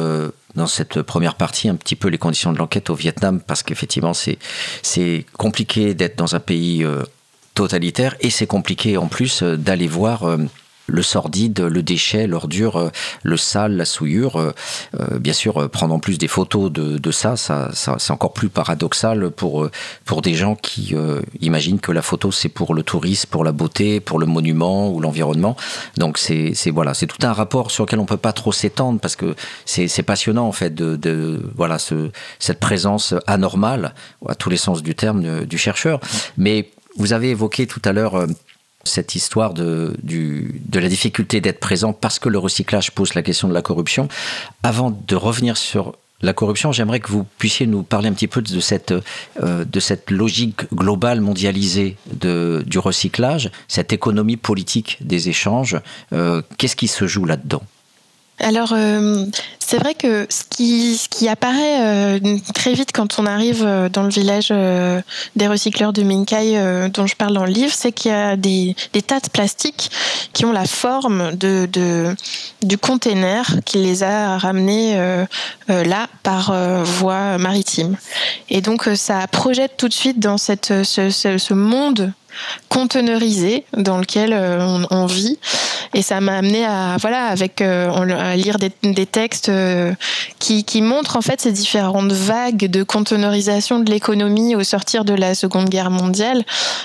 dans cette première partie un petit peu les conditions de l'enquête au Vietnam, parce qu'effectivement, c'est compliqué d'être dans un pays totalitaire et c'est compliqué en plus d'aller voir le sordide, le déchet, l'ordure, euh, le sale, la souillure. Euh, euh, bien sûr, prendre en plus des photos de, ça, ça, c'est encore plus paradoxal pour, pour des gens qui imaginent que la photo c'est pour le tourisme, pour la beauté, pour le monument ou l'environnement. Donc c'est voilà, c'est tout un rapport sur lequel on peut pas trop s'étendre parce que c'est passionnant en fait de, de voilà ce, cette présence anormale à tous les sens du terme du chercheur. Mais vous avez évoqué tout à l'heure cette histoire de, de la difficulté d'être présent parce que le recyclage pose la question de la corruption. Avant de revenir sur la corruption, j'aimerais que vous puissiez nous parler un petit peu de cette, euh, de cette logique globale mondialisée de, du recyclage, cette économie politique des échanges. Euh, qu'est-ce qui se joue là-dedans? Alors, euh, c'est vrai que ce qui, apparaît euh, très vite quand on arrive euh, dans le village des recycleurs de Minkai dont je parle dans le livre, c'est qu'il y a des, des, tas de plastiques qui ont la forme de, du container qui les a ramenés là par voie maritime. Et donc, ça projette tout de suite dans cette, ce, ce, ce monde conteneurisé dans lequel euh, on, vit. Et ça m'a amené à, voilà, avec, euh, à lire des, textes euh, qui, qui, montrent en fait ces différentes vagues de conteneurisation de l'économie au sortir de la Seconde Guerre mondiale.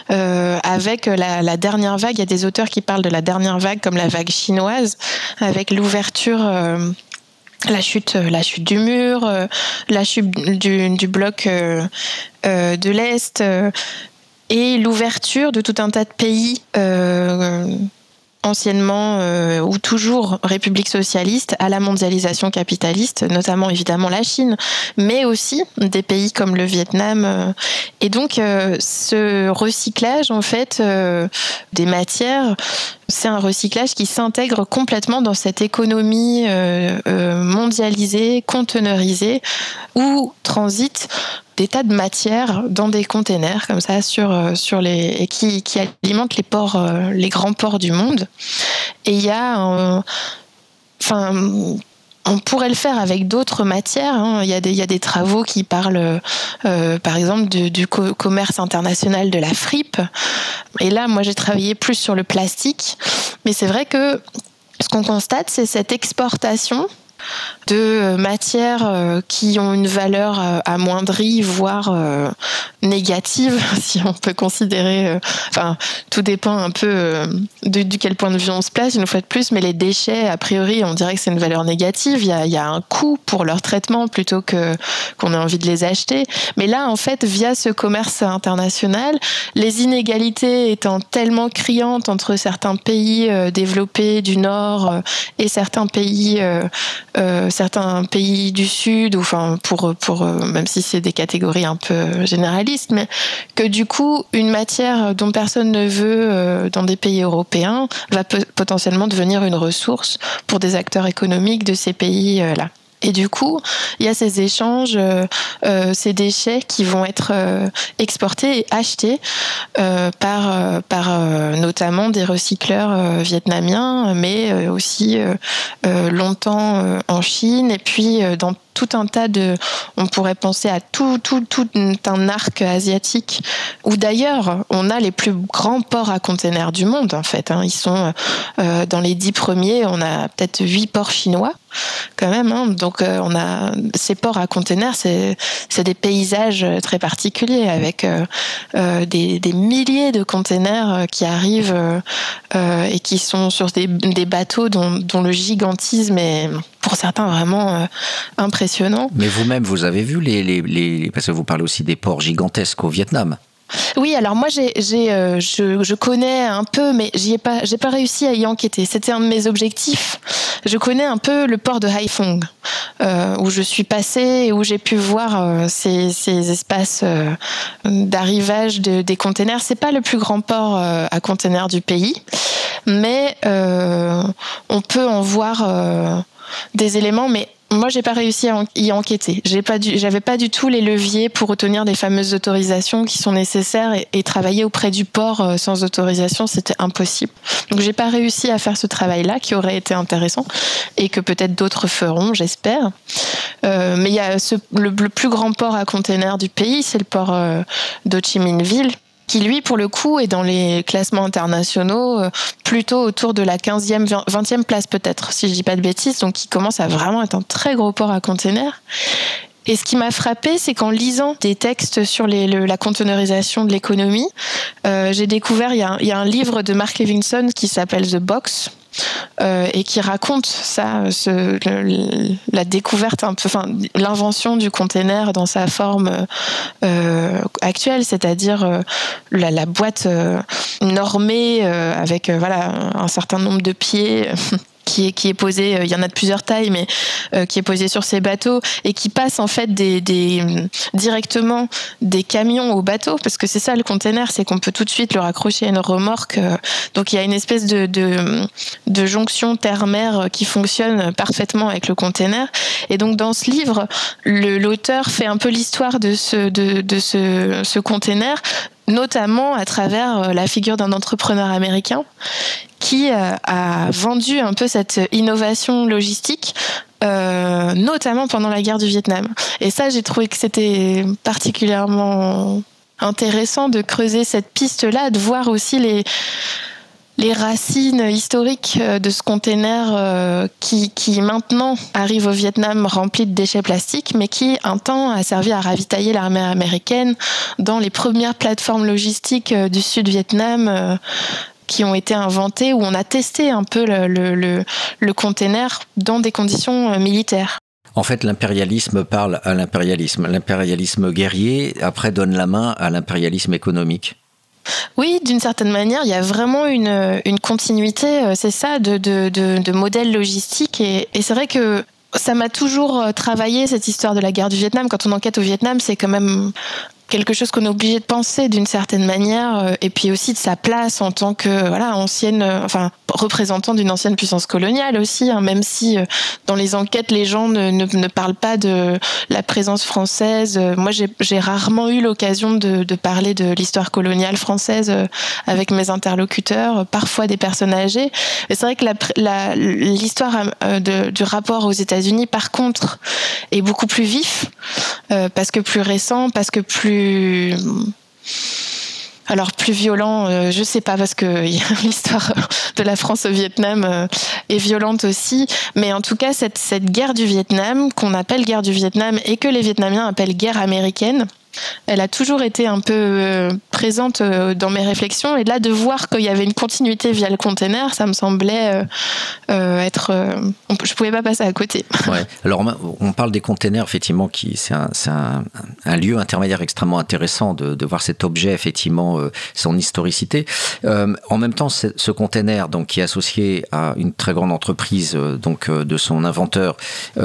avec la, dernière vague, il y a des auteurs qui parlent de la dernière vague comme la vague chinoise, avec l'ouverture la chute, la chute du mur, la chute du bloc de l'Est, et l'ouverture de tout un tas de pays euh, anciennement euh, ou toujours République socialiste à la mondialisation capitaliste, notamment évidemment la Chine, mais aussi des pays comme le Vietnam. Euh. Et donc ce recyclage en fait des matières, c'est un recyclage qui s'intègre complètement dans cette économie mondialisée, conteneurisée, où transite des tas de matières dans des containers comme ça sur euh, sur les et qui, qui alimentent les ports euh, les grands ports du monde et il y a enfin on pourrait le faire avec d'autres matières. Hein. Il, y a des, il y a des travaux qui parlent, euh, par exemple, du commerce international de la fripe. Et là, moi, j'ai travaillé plus sur le plastique. Mais c'est vrai que ce qu'on constate, c'est cette exportation de euh, matières euh, qui ont une valeur euh, amoindrie, voire négative, si on peut considérer. Enfin, tout dépend un peu de, quel point de vue on se place, une fois de plus, mais les déchets, a priori, on dirait que c'est une valeur négative. Il y, a, il y a un coût pour leur traitement plutôt que qu'on ait envie de les acheter. Mais là, en fait, via ce commerce international, les inégalités étant tellement criantes entre certains pays développés du Nord et certains pays certains pays du Sud, ou enfin pour pour euh, même si c'est des catégories un peu généralistes, mais que du coup une matière dont personne ne veut euh, dans des pays européens va potentiellement devenir une ressource pour des acteurs économiques de ces pays là. Et du coup, il y a ces échanges, euh, euh, ces déchets qui vont être euh, exportés et achetés par, par notamment des recycleurs vietnamiens, mais aussi longtemps en Chine et puis dans tout un tas de. On pourrait penser à tout, tout, tout un arc asiatique, où d'ailleurs, on a les plus grands ports à containers du monde, en fait. Hein. Ils sont euh, dans les dix premiers, on a peut-être huit ports chinois, quand même. Hein. Donc, euh, on a ces ports à containers, c'est des paysages très particuliers, avec euh, des, milliers de containers qui arrivent et qui sont sur des, bateaux dont le gigantisme est pour certains vraiment euh, impressionnant. Mais vous-même, vous avez vu les, les, Parce que vous parlez aussi des ports gigantesques au Vietnam. Oui, alors moi j'ai, euh, je, je, connais un peu, mais j'y ai pas, j'ai pas réussi à y enquêter. C'était un de mes objectifs. Je connais un peu le port de Haiphong, euh, où je suis passée et où j'ai pu voir ces, ces, espaces d'arrivage de, des containers. C'est pas le plus grand port à containers du pays, mais on peut en voir des éléments, mais moi, j'ai pas réussi à y enquêter. J'ai pas j'avais pas du tout les leviers pour obtenir des fameuses autorisations qui sont nécessaires et, travailler auprès du port euh, sans autorisation, c'était impossible. Donc, j'ai pas réussi à faire ce travail-là qui aurait été intéressant et que peut-être d'autres feront, j'espère. Euh, mais il y a le, plus grand port à containers du pays, c'est le port euh, d'Ho qui lui, pour le coup, est dans les classements internationaux euh, plutôt autour de la 15e, 20e place peut-être, si je dis pas de bêtises, donc qui commence à vraiment être un très gros port à containers. Et ce qui m'a frappé, c'est qu'en lisant des textes sur les, la conteneurisation de l'économie, euh, j'ai découvert, il y, a, un livre de Mark Levinson qui s'appelle The Box, euh, et qui raconte ça, ce, la découverte un peu, enfin l'invention du container dans sa forme euh, actuelle, c'est-à-dire euh, la, la, boîte normée avec voilà un certain nombre de pieds. qui est, qui est posé, euh, il y en a de plusieurs tailles, mais euh, qui est posé sur ces bateaux et qui passe en fait des, des directement des camions au bateau, parce que c'est ça le container, c'est qu'on peut tout de suite le raccrocher à une remorque. Euh. donc il y a une espèce de, de, de jonction terre-mer qui fonctionne parfaitement avec le container. Et donc dans ce livre, l'auteur fait un peu l'histoire de ce, de, de ce, ce container notamment à travers la figure d'un entrepreneur américain qui euh, a vendu un peu cette innovation logistique euh, notamment pendant la guerre du Vietnam. Et ça, j'ai trouvé que c'était particulièrement intéressant de creuser cette piste-là, de voir aussi les les racines historiques euh, de ce container qui, qui maintenant arrive au Vietnam rempli de déchets plastiques, mais qui un temps a servi à ravitailler l'armée américaine dans les premières plateformes logistiques du sud Vietnam qui ont été inventés où on a testé un peu le, le, le, container dans des conditions euh, militaires. En fait, l'impérialisme parle à l'impérialisme. L'impérialisme guerrier, après, donne la main à l'impérialisme économique. Oui, d'une certaine manière, il y a vraiment une, continuité, c'est ça, de, de, de, de modèles logistiques. Et, et c'est vrai que ça m'a toujours travaillé cette histoire de la guerre du Vietnam. Quand on enquête au Vietnam, c'est quand même quelque chose qu'on est obligé de penser d'une certaine manière, euh, et puis aussi de sa place en tant que voilà ancienne, euh, enfin représentant d'une ancienne puissance coloniale aussi, hein, même si euh, dans les enquêtes les gens ne, ne, ne, parlent pas de la présence française. Moi j'ai rarement eu l'occasion de, de, parler de l'histoire coloniale française avec mes interlocuteurs, parfois des personnes âgées. Mais c'est vrai que l'histoire du rapport aux États-Unis, par contre, est beaucoup plus vif parce que plus récent, parce que plus alors plus violent, euh, je sais pas parce que l'histoire de la France au Vietnam euh, est violente aussi, mais en tout cas cette, cette guerre du Vietnam qu'on appelle guerre du Vietnam et que les Vietnamiens appellent guerre américaine, elle a toujours été un peu euh, présente euh, dans mes réflexions. Et là, de voir qu'il y avait une continuité via le container, ça me semblait euh, être. je pouvais pas passer à côté. Alors, on parle des containers, effectivement, qui c'est un, lieu intermédiaire extrêmement intéressant de, de voir cet objet, effectivement, son historicité. en même temps, ce container, donc, qui est associé à une très grande entreprise, donc, de son inventeur,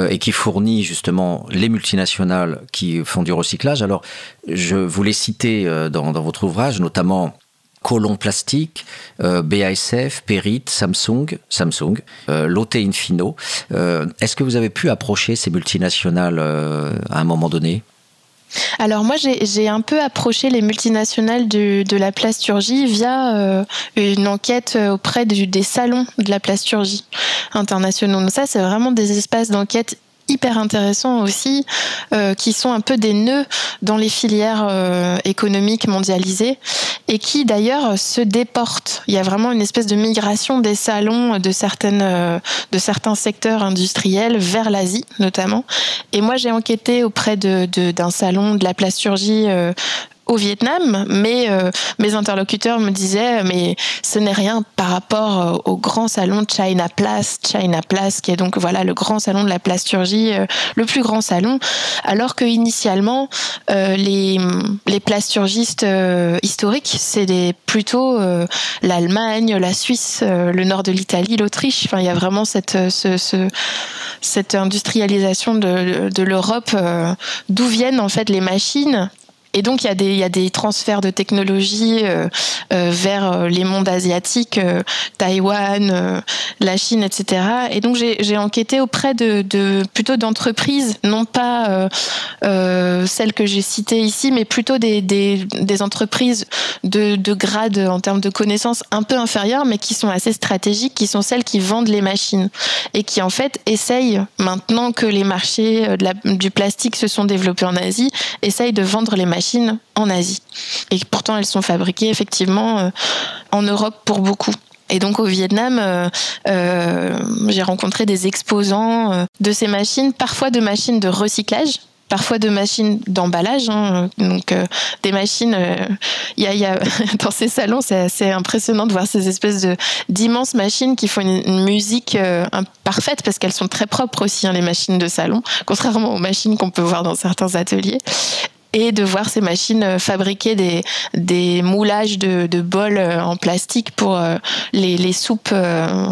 et qui fournit justement les multinationales qui font du recyclage. Alors, je voulais citer euh, dans, dans votre ouvrage notamment Colon Plastique, euh, BASF, Perit, Samsung, Samsung, euh, Lotte Infino. Est-ce que vous avez pu approcher ces multinationales à un moment donné? Alors moi j'ai un peu approché les multinationales de, la plasturgie via une enquête auprès des salons de la plasturgie internationaux. Donc ça c'est vraiment des espaces d'enquête hyper intéressants aussi, euh, qui sont un peu des nœuds dans les filières euh, économiques mondialisées et qui d'ailleurs se déportent. Il y a vraiment une espèce de migration des salons de certaines, euh, de certains secteurs industriels vers l'Asie notamment. Et moi j'ai enquêté auprès de, d'un salon de la plasturgie au Vietnam, mais euh, mes interlocuteurs me disaient mais ce n'est rien par rapport euh, au grand salon China Place, China Place qui est donc voilà le grand salon de la plasturgie, euh, le plus grand salon, alors que initialement euh, les les plasturgistes historiques c'est des plutôt l'Allemagne, la Suisse, le nord de l'Italie, l'Autriche. Enfin il y a vraiment cette ce, ce cette industrialisation de l'Europe d'où viennent en fait les machines et donc il y a des il y a des transferts de technologie euh, euh, vers euh, les mondes asiatiques, euh, Taïwan, euh, la Chine, etc. Et donc j'ai enquêté auprès de, de plutôt d'entreprises, non pas celles que j'ai citées ici, mais plutôt des, des, des entreprises de, de grade en termes de connaissances un peu inférieures, mais qui sont assez stratégiques, qui sont celles qui vendent les machines et qui en fait essayent maintenant que les marchés du plastique se sont développés en Asie, essayent de vendre les machines en Asie. Et pourtant, elles sont fabriquées effectivement euh, en Europe pour beaucoup. Et donc au Vietnam, euh, euh, j'ai rencontré des exposants de ces machines, parfois de machines de recyclage, parfois de machines d'emballage, hein, donc des machines. Y, a, dans ces salons, c'est assez impressionnant de voir ces espèces d'immenses machines qui font une, musique parfaite parce qu'elles sont très propres aussi, hein, les machines de salon, contrairement aux machines qu'on peut voir dans certains ateliers et de voir ces machines euh, fabriquer des, des moulages de, de bols euh, en plastique pour euh, les, les soupes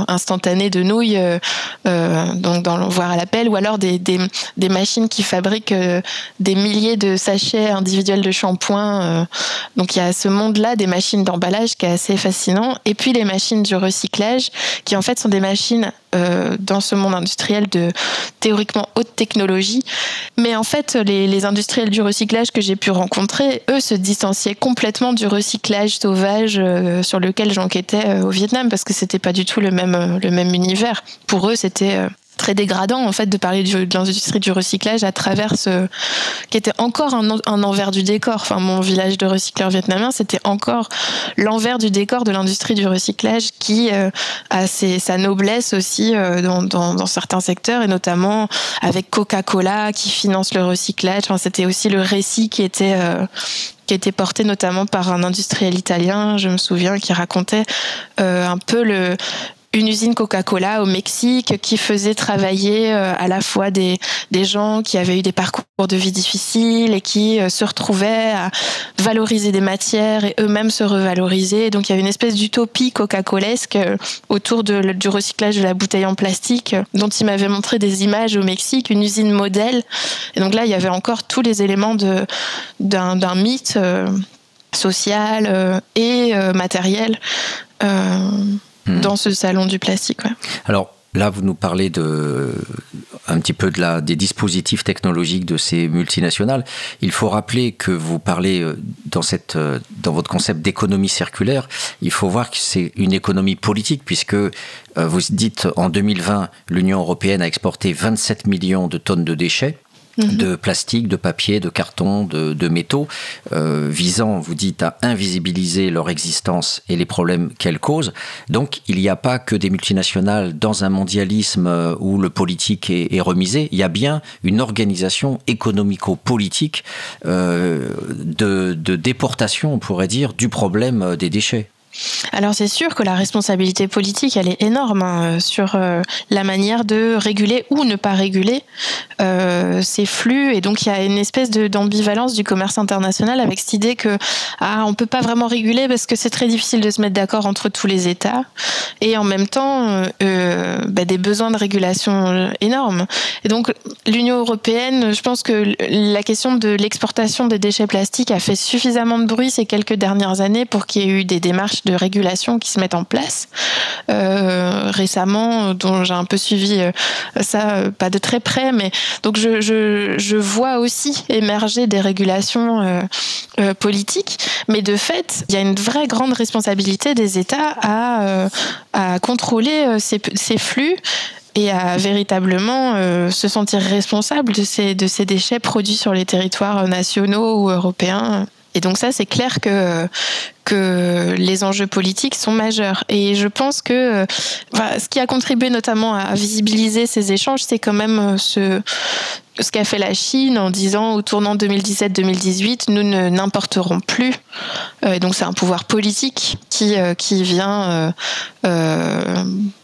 instantanées de nouilles, euh, donc dans voir à la pelle, ou alors des, des, des machines qui fabriquent des milliers de sachets individuels de shampoing. Donc il y a ce monde-là des machines d'emballage qui est assez fascinant. Et puis les machines du recyclage, qui en fait sont des machines euh, dans ce monde industriel de théoriquement haute technologie. Mais en fait, les, les industriels du recyclage que j'ai pu rencontrer, eux, se distanciaient complètement du recyclage sauvage euh, sur lequel j'enquêtais euh, au Vietnam parce que c'était pas du tout le même, le même univers. Pour eux, c'était très dégradant en fait de parler de l'industrie du recyclage à travers ce qui était encore un, envers du décor. Enfin, mon village de recycleurs vietnamiens, c'était encore l'envers du décor de l'industrie du recyclage qui euh, a sa noblesse aussi euh, dans, certains secteurs et notamment avec Coca-Cola qui finance le recyclage. C'était aussi le récit qui était euh, qui était porté notamment par un industriel italien, je me souviens, qui racontait euh, un peu le, une usine Coca-Cola au Mexique qui faisait travailler à la fois des, des gens qui avaient eu des parcours de vie difficiles et qui se retrouvaient à valoriser des matières et eux-mêmes se revaloriser. Donc il y avait une espèce d'utopie coca-colesque autour de, du recyclage de la bouteille en plastique dont il m'avait montré des images au Mexique, une usine modèle. Et donc là, il y avait encore tous les éléments d'un mythe social euh, et euh, matériel euh, hmm. dans ce salon du plastique. Alors, Là, vous nous parlez de, un petit peu de la, des dispositifs technologiques de ces multinationales. Il faut rappeler que vous parlez dans, cette, dans votre concept d'économie circulaire. Il faut voir que c'est une économie politique puisque vous dites en 2020, l'Union européenne a exporté 27 millions de tonnes de déchets. Mhm. de plastique, de papier, de carton, de, métaux, euh, visant, vous dites, à invisibiliser leur existence et les problèmes qu'elles causent. Donc, il n'y a pas que des multinationales dans un mondialisme euh, où le politique est, remisé. Il y a bien une organisation économico-politique euh, de déportation, on pourrait dire, du problème des déchets. Alors c'est sûr que la responsabilité politique, elle est énorme hein, sur euh, la manière de réguler ou ne pas réguler euh, ces flux. Et donc il y a une espèce d'ambivalence du commerce international avec cette idée que ah on peut pas vraiment réguler parce que c'est très difficile de se mettre d'accord entre tous les États. Et en même temps euh, bah, des besoins de régulation énormes. Et donc l'Union européenne, je pense que la question de l'exportation des déchets plastiques a fait suffisamment de bruit ces quelques dernières années pour qu'il y ait eu des démarches de régulation qui se mettent en place euh, récemment, dont j'ai un peu suivi euh, ça, euh, pas de très près, mais donc je, je, vois aussi émerger des régulations politiques, mais de fait, il y a une vraie grande responsabilité des États à, à contrôler ces, ces flux et à véritablement se sentir responsable de ces, de ces déchets produits sur les territoires nationaux ou européens. Et donc ça, c'est clair que que les enjeux politiques sont majeurs. Et je pense que ce qui a contribué notamment à visibiliser ces échanges, c'est quand même euh, ce, ce qu'a fait la Chine en disant au tournant 2017-2018, nous n'importerons plus. Euh, et donc c'est un pouvoir politique qui, euh, qui vient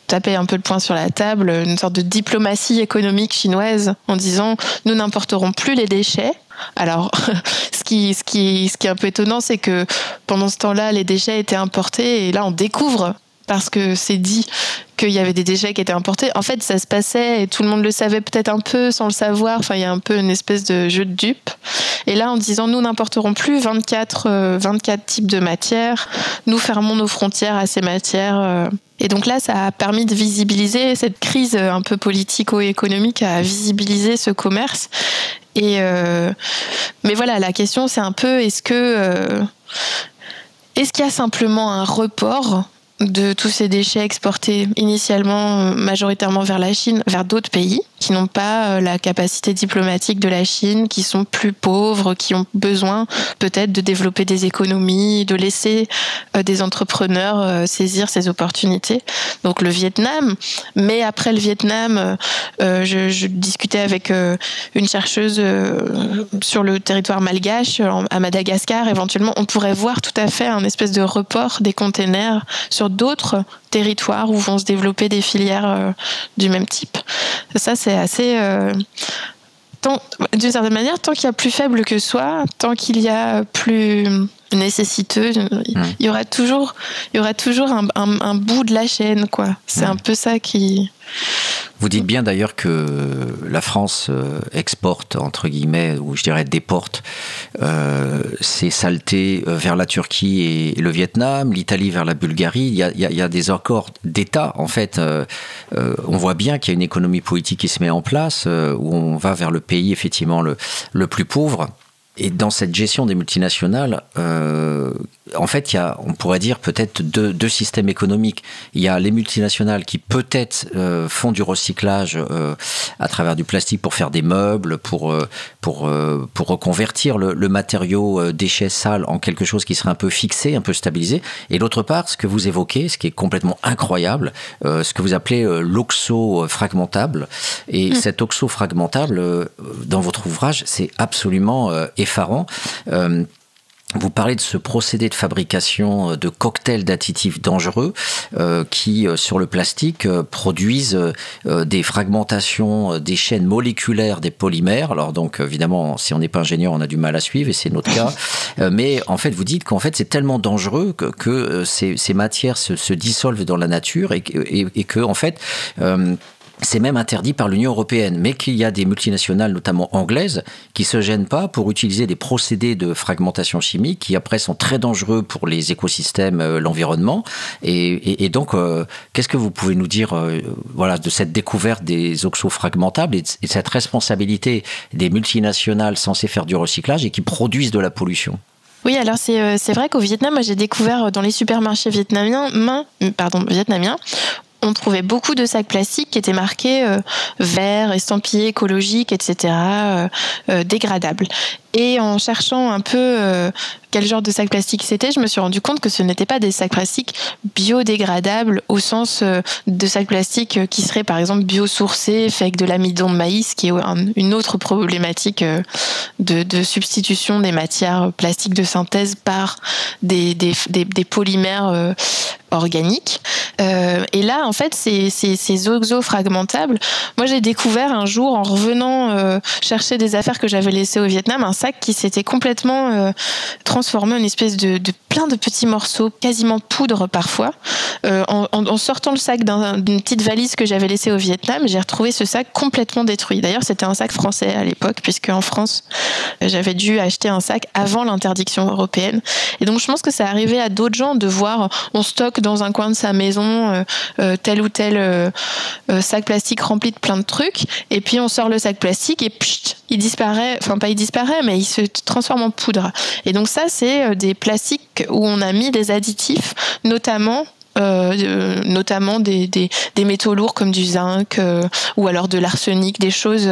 taper un peu le poing sur la table, une sorte de diplomatie économique chinoise en disant nous n'importerons plus les déchets alors, ce qui, ce, qui, ce qui est un peu étonnant, c'est que pendant ce temps-là, les déchets étaient importés et là, on découvre parce que c'est dit qu'il y avait des déchets qui étaient importés. En fait, ça se passait et tout le monde le savait peut-être un peu sans le savoir. Enfin, il y a un peu une espèce de jeu de dupe. Et là, en disant nous n'importerons plus 24, 24 euh, types de matières, nous fermons nos frontières à ces matières. Euh. Et donc là, ça a permis de visibiliser cette crise un peu politico-économique, à visibiliser ce commerce et euh, mais voilà, la question c'est un peu est-ce que est-ce qu'il y a simplement un report de tous ces déchets exportés initialement euh, majoritairement vers la Chine, vers d'autres pays qui n'ont pas euh, la capacité diplomatique de la Chine, qui sont plus pauvres, qui ont besoin peut-être de développer des économies, de laisser euh, des entrepreneurs saisir ces opportunités. Donc le Vietnam, mais après le Vietnam, je, je, discutais avec une chercheuse sur le territoire malgache, à Madagascar, éventuellement, on pourrait voir tout à fait un espèce de report des containers sur d'autres territoires où vont se développer des filières du même type. Ça, c'est assez. Euh, d'une certaine manière, tant qu'il y a plus faible que soi, tant qu'il y a plus nécessiteux, il y aura toujours, il y aura toujours un, bout de la chaîne, quoi. C'est un peu ça qui. Vous dites bien d'ailleurs que la France euh, exporte, entre guillemets, ou je dirais déporte, euh, ses saletés euh, vers la Turquie et le Vietnam, l'Italie vers la Bulgarie. Il y a, des accords d'État, en fait. on voit bien qu'il y a une économie politique qui se met en place, où on va vers le pays, effectivement, le, le plus pauvre. Et dans cette gestion des multinationales, euh, en fait, il y a, on pourrait dire peut-être deux, deux, systèmes économiques. Il y a les multinationales qui peut-être euh, font du recyclage euh, à travers du plastique pour faire des meubles, pour euh, pour euh, pour reconvertir le, le matériau euh, déchet sale en quelque chose qui serait un peu fixé, un peu stabilisé. Et l'autre part, ce que vous évoquez, ce qui est complètement incroyable, ce que vous appelez l'oxo fragmentable. Et mmh. cet oxo fragmentable, dans votre ouvrage, c'est absolument effarant. Vous parlez de ce procédé de fabrication euh, de cocktails d'additifs dangereux euh, qui, euh, sur le plastique, produisent des fragmentations des chaînes moléculaires des polymères. Alors donc, évidemment, si on n'est pas ingénieur, on a du mal à suivre et c'est notre cas. mais en fait, vous dites qu'en fait, c'est tellement dangereux que, ces, matières se, dissolvent dans la nature et, et que, en fait, c'est même interdit par l'Union européenne, mais qu'il y a des multinationales, notamment anglaises, qui se gênent pas pour utiliser des procédés de fragmentation chimique qui après sont très dangereux pour les écosystèmes, euh, l'environnement. Et, donc, euh, qu'est-ce que vous pouvez nous dire, euh, voilà, de cette découverte des oxos fragmentables et de, cette responsabilité des multinationales censées faire du recyclage et qui produisent de la pollution? Oui, alors c'est vrai qu'au Vietnam, j'ai découvert dans les supermarchés vietnamiens, pardon, vietnamiens, on trouvait beaucoup de sacs plastiques qui étaient marqués euh, vert, estampillés écologiques, etc., euh, euh, dégradables. Et en cherchant un peu euh, quel genre de sac plastique c'était, je me suis rendu compte que ce n'était pas des sacs plastiques biodégradables au sens euh, de sacs plastiques qui seraient par exemple biosourcés, faits avec de l'amidon de maïs, qui est une autre problématique euh, de, substitution des matières plastiques de synthèse par des, polymères organiques. et là, en fait, ces, ces, ces oxofragmentables, moi j'ai découvert un jour en revenant chercher des affaires que j'avais laissées au Vietnam, un sac qui s'était complètement euh, transformé en une espèce de, plein de petits morceaux, quasiment poudre parfois. Euh, en, sortant le sac d'une petite valise que j'avais laissée au Vietnam, j'ai retrouvé ce sac complètement détruit. D'ailleurs, c'était un sac français à l'époque, puisque en France, j'avais dû acheter un sac avant l'interdiction européenne. Et donc, je pense que ça arrivait à d'autres gens de voir, on stocke dans un coin de sa maison euh, tel ou tel sac plastique rempli de plein de trucs, et puis on sort le sac plastique et il disparaît, enfin pas il disparaît, mais il se transforme en poudre. Et donc ça, c'est euh, des plastiques où on a mis des additifs, notamment euh, euh, notamment des, des, métaux lourds comme du zinc ou alors de l'arsenic, des choses,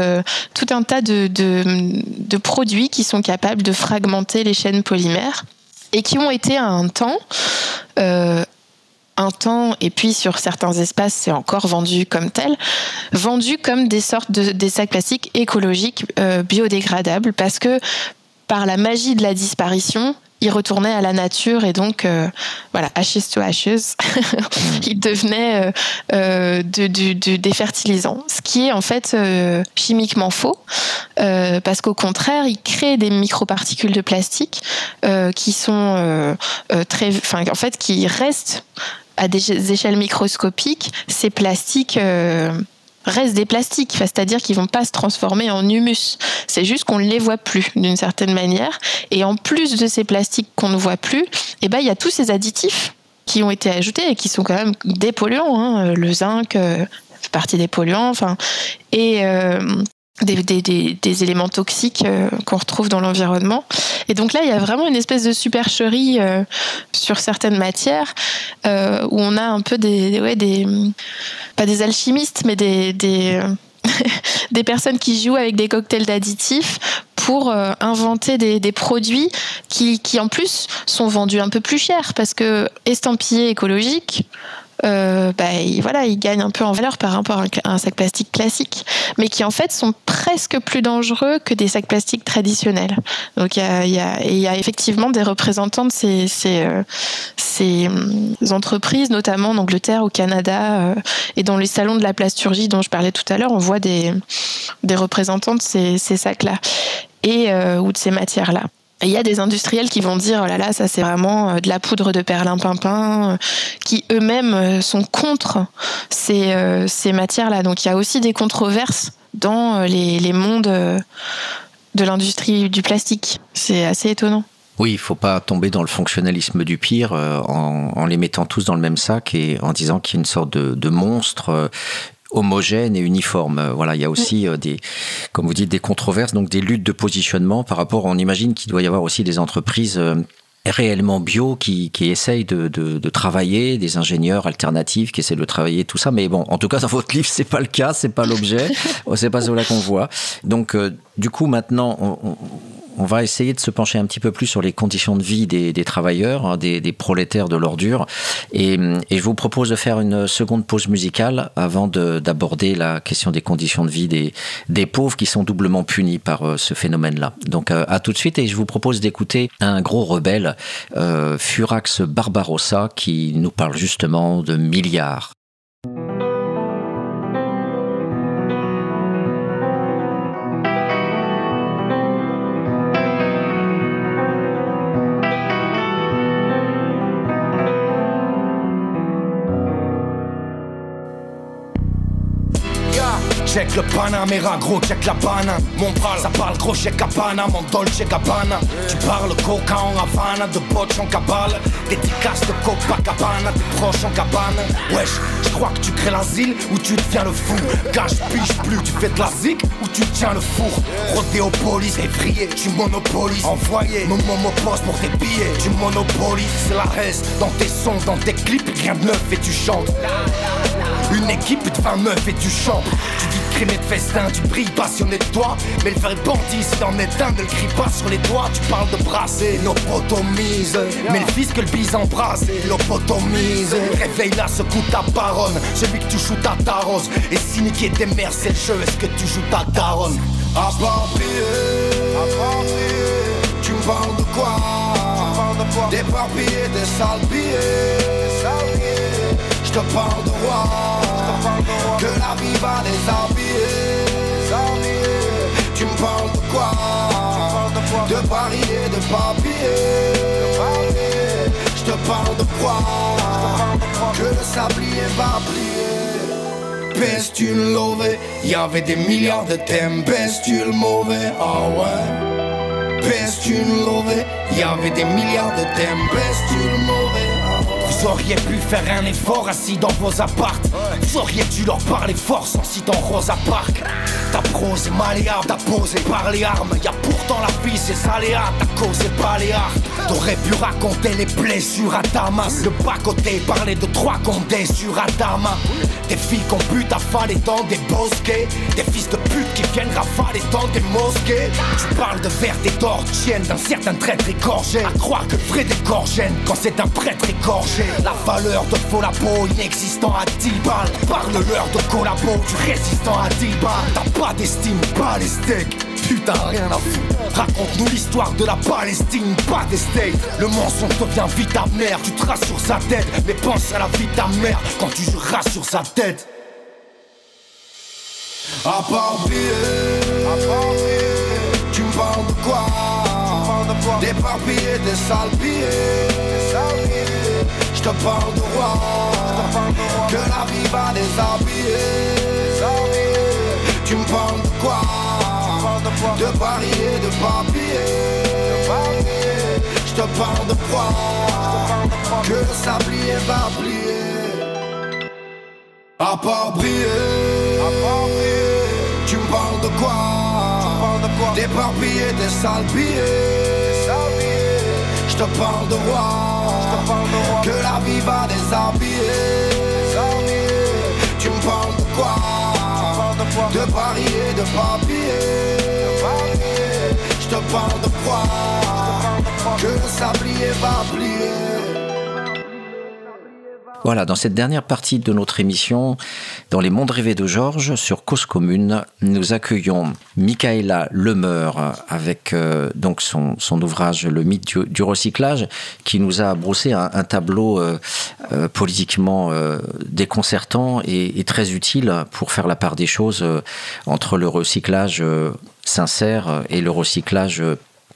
tout un tas de, de, produits qui sont capables de fragmenter les chaînes polymères et qui ont été à un temps un temps, et puis sur certains espaces, c'est encore vendu comme tel, vendu comme des sortes de sacs plastiques écologiques euh, biodégradables, parce que par la magie de la disparition, ils retournaient à la nature et donc euh, voilà ashes to ashes ils devenaient euh, de, des fertilisants. Ce qui est en fait chimiquement faux parce qu'au contraire ils créent des microparticules de plastique qui sont très en fait qui restent à des échelles microscopiques, ces plastiques euh, restent des plastiques, c'est-à-dire qu'ils vont pas se transformer en humus. C'est juste qu'on ne les voit plus d'une certaine manière. Et en plus de ces plastiques qu'on ne voit plus, eh ben il y a tous ces additifs qui ont été ajoutés et qui sont quand même des polluants. Hein. Le zinc euh, fait partie des polluants. Enfin, et euh, des, éléments toxiques euh, qu'on retrouve dans l'environnement. Et donc là, il y a vraiment une espèce de supercherie euh, sur certaines matières euh, où on a un peu des, ouais, des pas des alchimistes, mais des, des, personnes qui jouent avec des cocktails d'additifs pour inventer des, des produits qui, qui en plus sont vendus un peu plus cher parce que estampillés écologiques, euh, bah, voilà, ils gagnent un peu en valeur par rapport à un sac plastique classique, mais qui en fait sont presque plus dangereux que des sacs plastiques traditionnels. Donc il y a, effectivement des représentants de ces, ces, euh, hum, entreprises, notamment en Angleterre, au Canada, euh, et dans les salons de la plasturgie dont je parlais tout à l'heure, on voit des, des représentants de ces, sacs-là et ou de ces matières-là il y a des industriels qui vont dire oh là là ça c'est vraiment euh, de la poudre de perlimpinpin euh, qui eux-mêmes euh, sont contre ces, ces matières-là. Donc il y a aussi des controverses dans les, les mondes de l'industrie du plastique. C'est assez étonnant. Oui, il faut pas tomber dans le fonctionnalisme du pire en, en, les mettant tous dans le même sac et en disant qu'il y a une sorte de, de monstre homogène et uniforme. Euh, voilà, il y a aussi euh, des, comme vous dites, des controverses, donc des luttes de positionnement par rapport. On imagine qu'il doit y avoir aussi des entreprises euh, réellement bio qui, qui essayent de, de, travailler, des ingénieurs alternatifs qui essaient de travailler tout ça. Mais bon, en tout cas, dans votre livre, c'est pas le cas, c'est pas l'objet, c'est pas cela qu'on voit. Donc, du coup, maintenant, on, on va essayer de se pencher un petit peu plus sur les conditions de vie des, travailleurs, hein, des, prolétaires de l'ordure. Et, je vous propose de faire une seconde pause musicale avant d'aborder la question des conditions de vie des, des pauvres qui sont doublement punis par euh, ce phénomène-là. Donc euh, à tout de suite et je vous propose d'écouter un gros rebelle, euh, Furax Barbarossa, qui nous parle justement de milliards. Le Panamera, gros, check la banane. Mon bras, ça parle gros chez Cabana, mon Dolce Gabbana. Tu parles coca en Havana, de botch en cabale. Dédicace de Copacabana, tes proches en cabane. Wesh, je crois que tu crées l'asile ou tu deviens le fou. Gage, piche plus, tu fais de la zik ou tu tiens le four. Rodéopolis, effrayé, tu monopolises. Envoyé, mon poste pour tes billets, tu monopolises. C'est la reste dans tes sons, dans tes clips, rien de neuf et tu chantes. Une équipe de 20 meufs et tu chantes. Tu dis et de festin, tu brilles passionné de toi. Mais le vrai bandit, si t'en es un, ne le crie pas sur les doigts. Tu parles de brasser, lobotomise. Mais le fils que le bise embrasse, lobotomise. Réveille là, secoue ta baronne. Celui que tu joues ta tarose. Et si niquer tes mères, c'est le jeu, est-ce que tu joues ta daronne? À tu me parles de quoi? Des papiers, des sales billets te parle de roi, que la vie va les habiller. Tu me parles de quoi? De Paris et de papier. Je te parle de quoi Que le sablier va plier. Peste une il y avait des milliards de thèmes. Peste le mauvais, ah ouais. Peste une il y avait des milliards de thèmes. Le mauvais? Vous auriez pu faire un effort assis dans vos apparts Vous auriez dû leur parler fort sans dans Rosa Park Ta prose est malléable, ta posé par les armes. Y'a pourtant la vie c'est aléas, ta cause est baléare T'aurais pu raconter les blessures à Damas Le bas-côté parler de trois condés sur Adama Des filles qu'on bute affalées dans des bosquets. Des fils de pute qui viennent rafaler dans des mosquées. Tu parles de verre des tienne d'un certain traître égorgé. À croire que vrai décorgène quand c'est un prêtre égorgé. La valeur de faux peau inexistant à 10 balles. Parle-leur de collabo du résistant à 10 balles. T'as pas d'estime, pas les steaks Putain, rien à foutre. Raconte-nous l'histoire de la Palestine, pas des States. Le mensonge devient vite ta mère, tu traces sur sa tête. Mais pense à la vie de ta mère quand tu jureras sur sa tête. À part tu me parles de quoi? Des papiers, des sales billets. Je te parle de roi, que la vie va déshabiller. Tu me parles de quoi? De Paris et de papier. Je te parle de quoi Que le sablier va plier. À part briller, tu me parles de quoi? Des papiers, des sales. Je te parle de roi, que la vie va déshabiller. Tu me parles de quoi? De Paris et de papier. Voilà, dans cette dernière partie de notre émission, dans les mondes rêvés de Georges, sur Cause Commune, nous accueillons Michaela Lemeur avec euh, donc son, ouvrage Le mythe du, recyclage, qui nous a brossé un, tableau euh, euh, politiquement déconcertant et, très utile pour faire la part des choses entre le recyclage sincère et le recyclage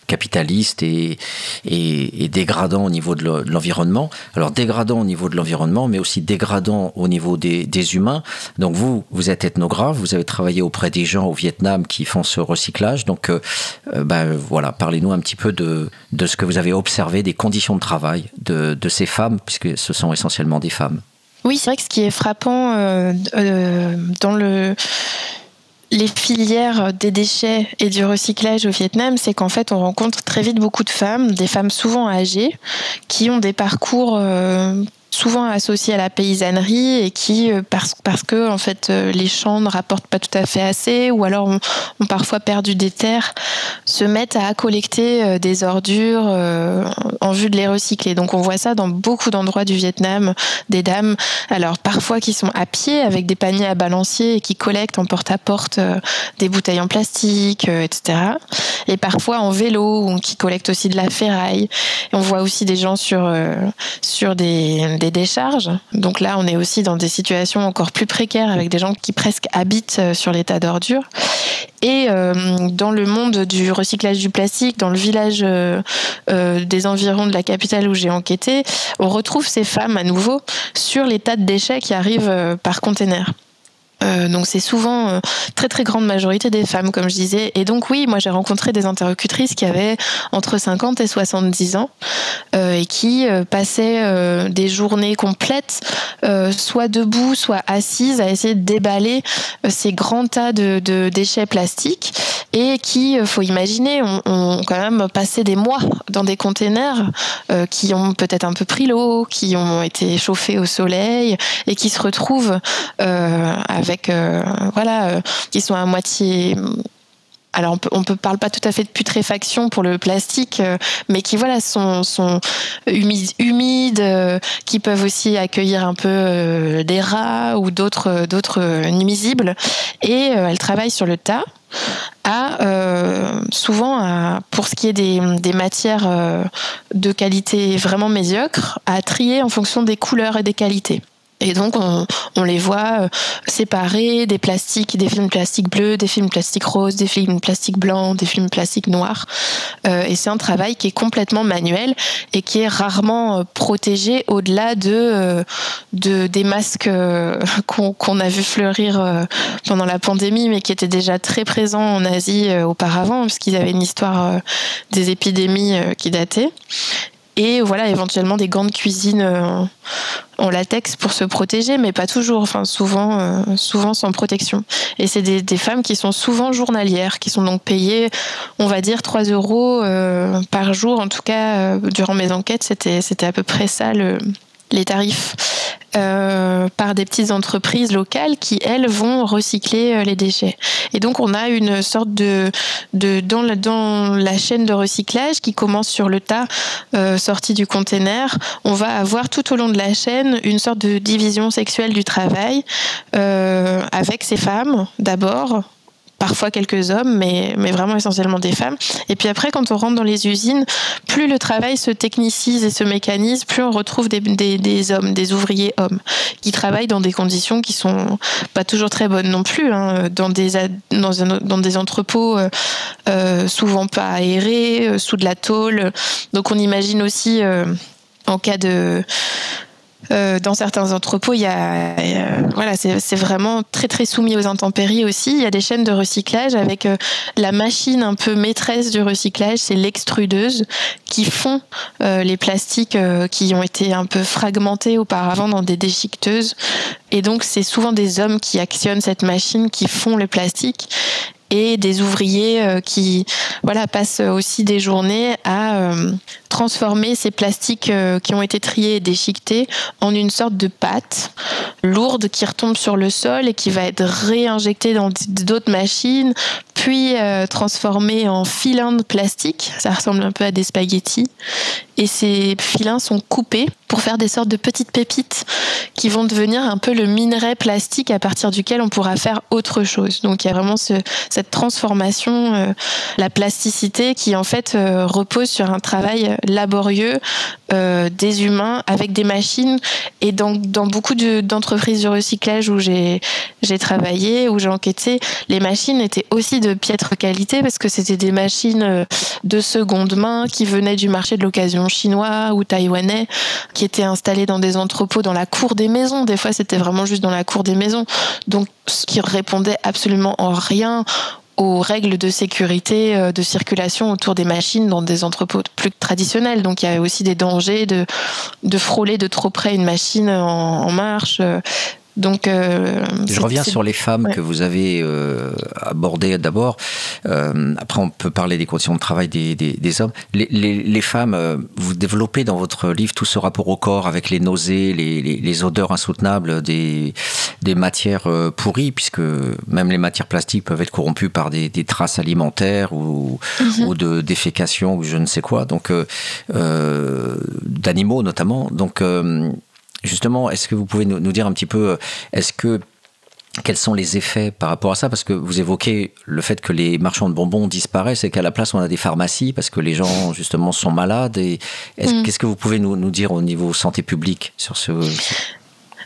capitaliste et, et, dégradant au niveau de l'environnement. Alors dégradant au niveau de l'environnement, mais aussi dégradant au niveau des, des, humains. Donc vous, vous êtes ethnographe, vous avez travaillé auprès des gens au Vietnam qui font ce recyclage. Donc euh, euh, ben, voilà, parlez-nous un petit peu de, de ce que vous avez observé, des conditions de travail de, de ces femmes, puisque ce sont essentiellement des femmes. Oui, c'est vrai que ce qui est frappant euh, dans le les filières des déchets et du recyclage au Vietnam, c'est qu'en fait, on rencontre très vite beaucoup de femmes, des femmes souvent âgées, qui ont des parcours euh, souvent associés à la paysannerie et qui, euh, parce, parce que en fait, euh, les champs ne rapportent pas tout à fait assez ou alors ont, parfois perdu des terres, se mettent à collecter euh, des ordures en vue de les recycler. Donc on voit ça dans beaucoup d'endroits du Vietnam, des dames, alors parfois qui sont à pied avec des paniers à balancier et qui collectent en porte-à-porte des bouteilles en plastique, etc. Et parfois en vélo ou qui collectent aussi de la ferraille. Et on voit aussi des gens sur, sur des des décharges. Donc là, on est aussi dans des situations encore plus précaires avec des gens qui presque habitent euh, sur l'état d'ordure. Et euh, dans le monde du recyclage du plastique, dans le village euh, des environs de la capitale où j'ai enquêté, on retrouve ces femmes à nouveau sur les tas de déchets qui arrivent par container. Euh, donc c'est souvent euh, très très grande majorité des femmes, comme je disais. Et donc oui, moi j'ai rencontré des interlocutrices qui avaient entre 50 et 70 ans euh, et qui passaient des journées complètes, soit debout, soit assises, à essayer de déballer ces grands tas de, de, déchets plastiques et qui, faut imaginer, ont, ont, quand même passé des mois dans des containers qui ont peut-être un peu pris l'eau, qui ont été chauffés au soleil et qui se retrouvent avec avec euh, voilà, euh, qui sont à moitié alors on peut, on peut parle pas tout à fait de putréfaction pour le plastique, euh, mais qui voilà sont, humides, qui peuvent aussi accueillir un peu des rats ou d'autres nuisibles. Et elles travaillent sur le tas. À, souvent pour ce qui est des matières de qualité vraiment médiocre, à trier en fonction des couleurs et des qualités. Et donc, on, on, les voit euh, séparer des plastiques, des films plastiques bleus, des films plastiques roses, des films plastiques blancs, des films plastiques noirs. Euh, et c'est un travail qui est complètement manuel et qui est rarement euh, protégé au-delà de, euh, de, des masques qu'on a vu fleurir pendant la pandémie, mais qui étaient déjà très présents en Asie auparavant, puisqu'ils avaient une histoire des épidémies qui datait et voilà éventuellement des gants de cuisine euh, en latex pour se protéger, mais pas toujours, enfin souvent, euh, souvent sans protection. Et c'est des, femmes qui sont souvent journalières, qui sont donc payées, on va dire 3 euros euh, par jour. En tout cas, durant mes enquêtes, c'était c'était à peu près ça le, les tarifs. Euh, par des petites entreprises locales qui elles vont recycler euh, les déchets. Et donc on a une sorte de, de dans, la, dans la chaîne de recyclage qui commence sur le tas euh, sorti du container, on va avoir tout au long de la chaîne une sorte de division sexuelle du travail avec ces femmes d'abord parfois quelques hommes, mais, mais vraiment essentiellement des femmes. Et puis après, quand on rentre dans les usines, plus le travail se technicise et se mécanise, plus on retrouve des, des, des hommes, des ouvriers hommes, qui travaillent dans des conditions qui sont pas toujours très bonnes non plus, hein, dans, des, dans, un, dans des entrepôts euh, euh souvent pas aérés, euh, sous de la tôle. Donc on imagine aussi... Euh, en cas de, euh, dans certains entrepôts, il y a, voilà, c'est vraiment très très soumis aux intempéries aussi. Il y a des chaînes de recyclage avec euh, la machine un peu maîtresse du recyclage, c'est l'extrudeuse qui font euh, les plastiques qui ont été un peu fragmentés auparavant dans des déchiqueteuses. Et donc c'est souvent des hommes qui actionnent cette machine, qui font le plastique et des ouvriers euh, qui voilà passent aussi des journées à euh, transformer ces plastiques euh, qui ont été triés et déchiquetés en une sorte de pâte lourde qui retombe sur le sol et qui va être réinjectée dans d'autres machines, puis transformée en filins de plastique. Ça ressemble un peu à des spaghettis. Et ces filins sont coupés pour faire des sortes de petites pépites qui vont devenir un peu le minerai plastique à partir duquel on pourra faire autre chose. Donc il y a vraiment ce, cette transformation, euh, la plasticité qui en fait euh, repose sur un travail laborieux euh, des humains avec des machines. Et dans, dans beaucoup d'entreprises de, recyclage où j'ai travaillé, où j'ai enquêté, les machines étaient aussi de piètre qualité parce que c'était des machines de seconde main qui venaient du marché de l'occasion chinois ou taïwanais qui étaient installés dans des entrepôts dans la cour des maisons. Des fois, c'était vraiment juste dans la cour des maisons. Donc, qui répondait absolument en rien aux règles de sécurité euh, de circulation autour des machines dans des entrepôts plus traditionnels. Donc il y avait aussi des dangers de, de frôler de trop près une machine en, marche, euh, Donc, je reviens sur les femmes que vous avez abordées d'abord. après, on peut parler des conditions de travail des, des, hommes. Les, les, les, femmes, vous développez dans votre livre tout ce rapport au corps avec les nausées, les, les odeurs insoutenables des, des matières pourries, puisque même les matières plastiques peuvent être corrompues par des, des traces alimentaires ou, mhm. ou de défécation ou je ne sais quoi. Donc, d'animaux notamment. Donc, euh, justement, est-ce que vous pouvez nous, dire un petit peu, euh, est-ce que quels sont les effets par rapport à ça? Parce que vous évoquez le fait que les marchands de bonbons disparaissent et qu'à la place on a des pharmacies parce que les gens justement sont malades. Et mm. qu'est-ce que vous pouvez nous, nous, dire au niveau santé publique sur ce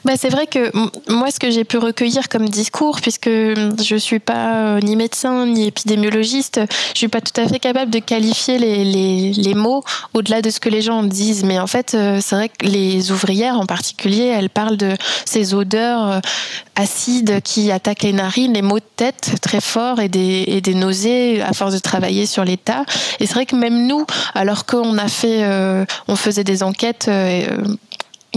bah, c'est vrai que moi, ce que j'ai pu recueillir comme discours, puisque je suis pas euh, ni médecin ni épidémiologiste, je suis pas tout à fait capable de qualifier les, les, les mots au-delà de ce que les gens disent. Mais en fait, euh, c'est vrai que les ouvrières en particulier, elles parlent de ces odeurs euh, acides qui attaquent les narines, les maux de tête très forts et des, et des nausées à force de travailler sur l'état. Et c'est vrai que même nous, alors qu'on a fait, on faisait des enquêtes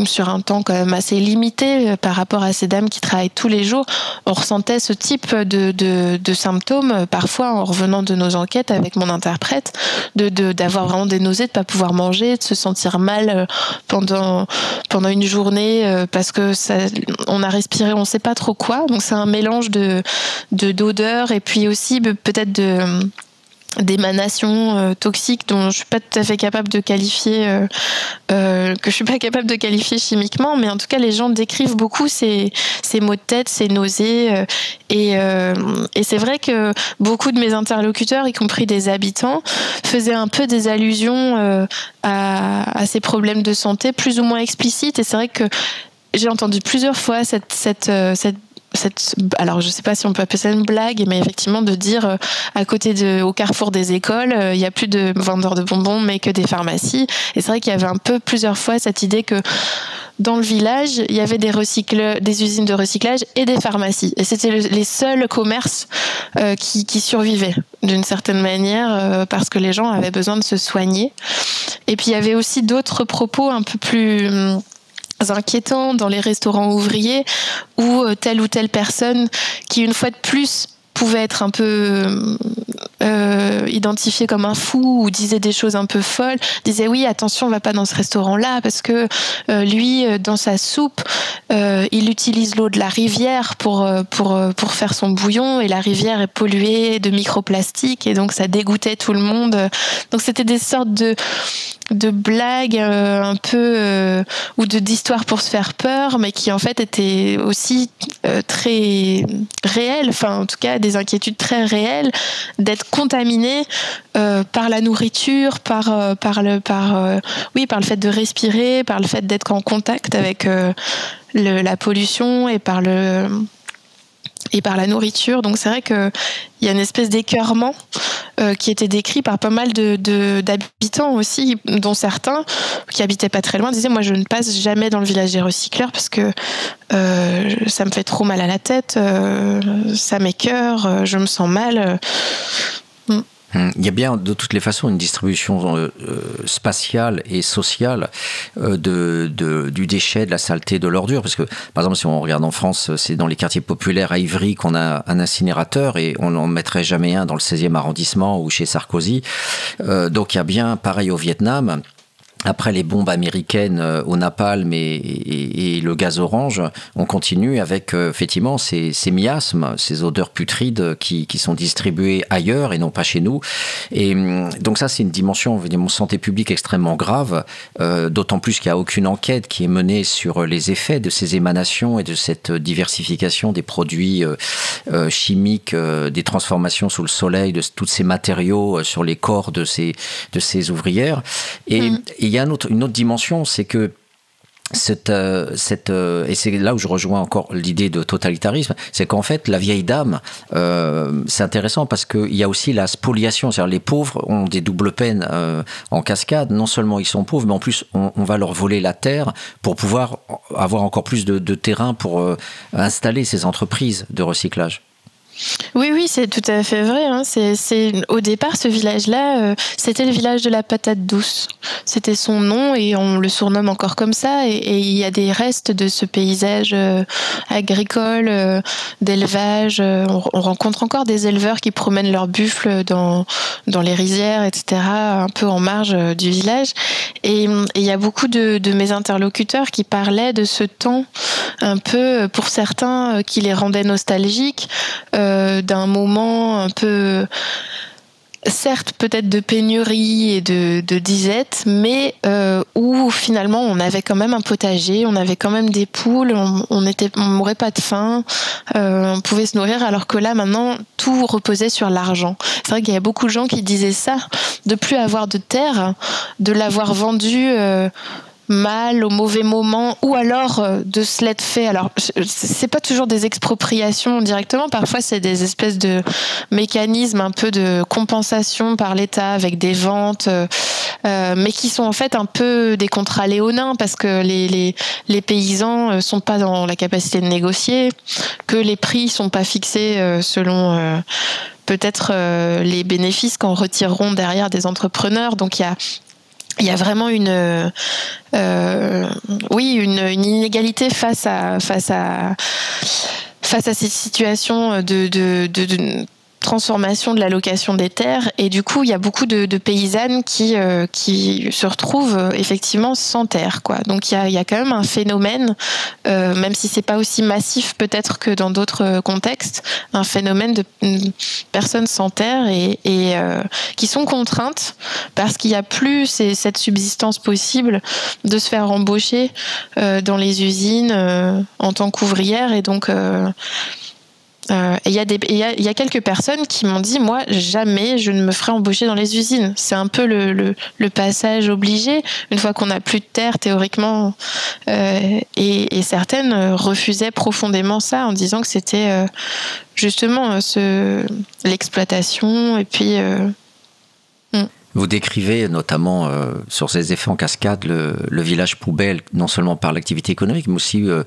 sur un temps quand même assez limité euh, par rapport à ces dames qui travaillent tous les jours, on ressentait ce type de, de, de symptômes euh, parfois en revenant de nos enquêtes avec mon interprète, de d'avoir vraiment des nausées, de pas pouvoir manger, de se sentir mal euh, pendant pendant une journée parce que ça, on a respiré, on sait pas trop quoi. Donc c'est un mélange de d'odeurs et puis aussi peut-être de d'émanations euh, toxiques dont je suis pas tout à fait capable de qualifier euh, euh, que je suis pas capable de qualifier chimiquement mais en tout cas les gens décrivent beaucoup ces, ces maux de tête ces nausées et, et c'est vrai que beaucoup de mes interlocuteurs y compris des habitants faisaient un peu des allusions à, à ces problèmes de santé plus ou moins explicites et c'est vrai que j'ai entendu plusieurs fois cette, cette, cette cette, alors je sais pas si on peut appeler ça une blague, mais effectivement de dire euh, à côté de, au carrefour des écoles, euh, il y a plus de vendeurs de bonbons, mais que des pharmacies. Et c'est vrai qu'il y avait un peu plusieurs fois cette idée que dans le village, il y avait des des usines de recyclage et des pharmacies. Et c'était les seuls commerces euh, qui, qui, survivaient d'une certaine manière parce que les gens avaient besoin de se soigner. Et puis il y avait aussi d'autres propos un peu plus hum, inquiétants dans les restaurants ouvriers où euh, telle ou telle personne qui une fois de plus pouvait être un peu euh, identifié comme un fou ou disait des choses un peu folles, disait oui attention on va pas dans ce restaurant là parce que euh, lui euh, dans sa soupe euh, il utilise l'eau de la rivière pour pour pour faire son bouillon et la rivière est polluée de microplastiques et donc ça dégoûtait tout le monde. Donc c'était des sortes de de blagues un peu ou de d'histoires pour se faire peur mais qui en fait étaient aussi très réelles. Enfin en tout cas des inquiétudes très réelles d'être contaminé euh, par la nourriture, par euh, par le par euh, oui par le fait de respirer, par le fait d'être en contact avec la pollution et par le et par la nourriture. Donc c'est vrai qu'il y a une espèce d'écœurement qui était décrit par pas mal d'habitants aussi, dont certains qui habitaient pas très loin disaient moi je ne passe jamais dans le village des recycleurs parce que ça me fait trop mal à la tête, ça m'écœure, je me sens mal. Hum, il y a bien de toutes les façons une distribution euh, euh, spatiale et sociale euh, de, du déchet, de la saleté, de l'ordure. Parce que, par exemple, si on regarde en France, c'est dans les quartiers populaires à Ivry qu'on a un incinérateur et on n'en mettrait jamais un dans le 16e arrondissement ou chez Sarkozy. donc il y a bien, pareil au Vietnam, après les bombes américaines euh, au napalm et, le gaz orange, on continue avec euh, effectivement ces, miasmes, ces odeurs putrides qui, sont distribuées ailleurs et non pas chez nous. Et hum, donc ça, c'est une dimension évidemment santé publique extrêmement grave, euh, d'autant plus qu'il n'y a aucune enquête qui est menée sur les effets de ces émanations et de cette diversification des produits chimiques, des transformations sous le soleil, de tous ces matériaux sur les corps de ces, de ces ouvrières. Et, mmh y a une autre dimension, c'est que cette, euh, cette, euh, et c'est là où je rejoins encore l'idée de totalitarisme, c'est qu'en fait la vieille dame, euh, c'est intéressant parce qu'il y a aussi la spoliation, c'est-à-dire les pauvres ont des doubles peines en cascade, non seulement ils sont pauvres, mais en plus on, va leur voler la terre pour pouvoir avoir encore plus de, de terrain pour installer ces entreprises de recyclage. Oui, oui, c'est tout à fait vrai. Hein. C'est, au départ, ce village-là, euh, c'était le village de la patate douce. C'était son nom et on le surnomme encore comme ça. Et, il y a des restes de ce paysage euh, agricole, euh, d'élevage. On, rencontre encore des éleveurs qui promènent leurs buffles dans, dans les rizières, etc., un peu en marge du village. Et il y a beaucoup de, mes interlocuteurs qui parlaient de ce temps un peu, pour certains, qui les rendait nostalgiques. D'un moment un peu certes peut-être de pénurie et de, disette, mais euh, où finalement on avait quand même un potager, on avait quand même des poules, on n'était, on mourait pas de faim, euh, on pouvait se nourrir, alors que là maintenant tout reposait sur l'argent. C'est vrai qu'il y a beaucoup de gens qui disaient ça, de plus avoir de terre, de l'avoir vendu mal au mauvais moment ou alors euh, de se l'être fait. Alors c'est pas toujours des expropriations directement. Parfois c'est des espèces de mécanismes un peu de compensation par l'État avec des ventes euh, euh, mais qui sont en fait un peu des contrats léonins parce que les, les, les paysans sont pas dans la capacité de négocier que les prix sont pas fixés selon peut-être les bénéfices qu'on retireront derrière des entrepreneurs. Donc il y a il y a vraiment une, euh, oui, une, inégalité face à, face à, face à ces situations de, de, transformation de la location des terres. Et du coup il y a beaucoup de, paysannes qui euh, qui se retrouvent euh, effectivement sans terre quoi. Donc il y a, y a quand même un phénomène euh, même si c'est pas aussi massif peut-être que dans d'autres contextes un phénomène de personnes sans terre et, et qui sont contraintes parce qu'il n'y a plus cette subsistance possible de se faire embaucher dans les usines en tant qu'ouvrière et donc euh, et il y, y, y a quelques personnes qui m'ont dit, moi, jamais je ne me ferai embaucher dans les usines. C'est un peu le, le, le, passage obligé, une fois qu'on n'a plus de terre, théoriquement. Euh, et, et, certaines refusaient profondément ça en disant que c'était euh, justement ce, l'exploitation et puis... Euh. Vous décrivez notamment euh, sur ces effets en cascade le, le, village poubelle, non seulement par l'activité économique, mais aussi euh,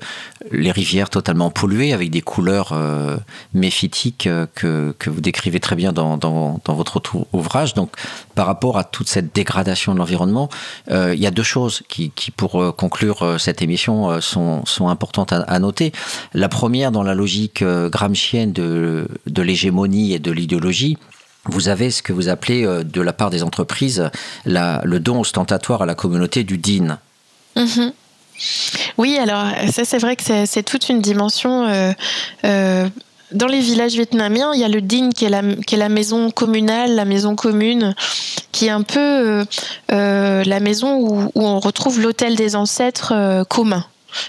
les rivières totalement polluées avec des couleurs euh, méphytiques euh, que, que, vous décrivez très bien dans, dans, dans, votre ouvrage. Donc, par rapport à toute cette dégradation de l'environnement, euh, il y a deux choses qui, qui pour conclure cette émission, sont, sont importantes à, à, noter. La première, dans la logique gramscienne de, de l'hégémonie et de l'idéologie, vous avez ce que vous appelez euh, de la part des entreprises la, le don ostentatoire à la communauté du DIN. Mhm. Oui, alors ça c'est vrai que c'est toute une dimension. Euh, euh, dans les villages vietnamiens, il y a le DIN qui est la, maison communale, la maison commune, qui est un peu la maison où, où on retrouve l'hôtel des ancêtres commun.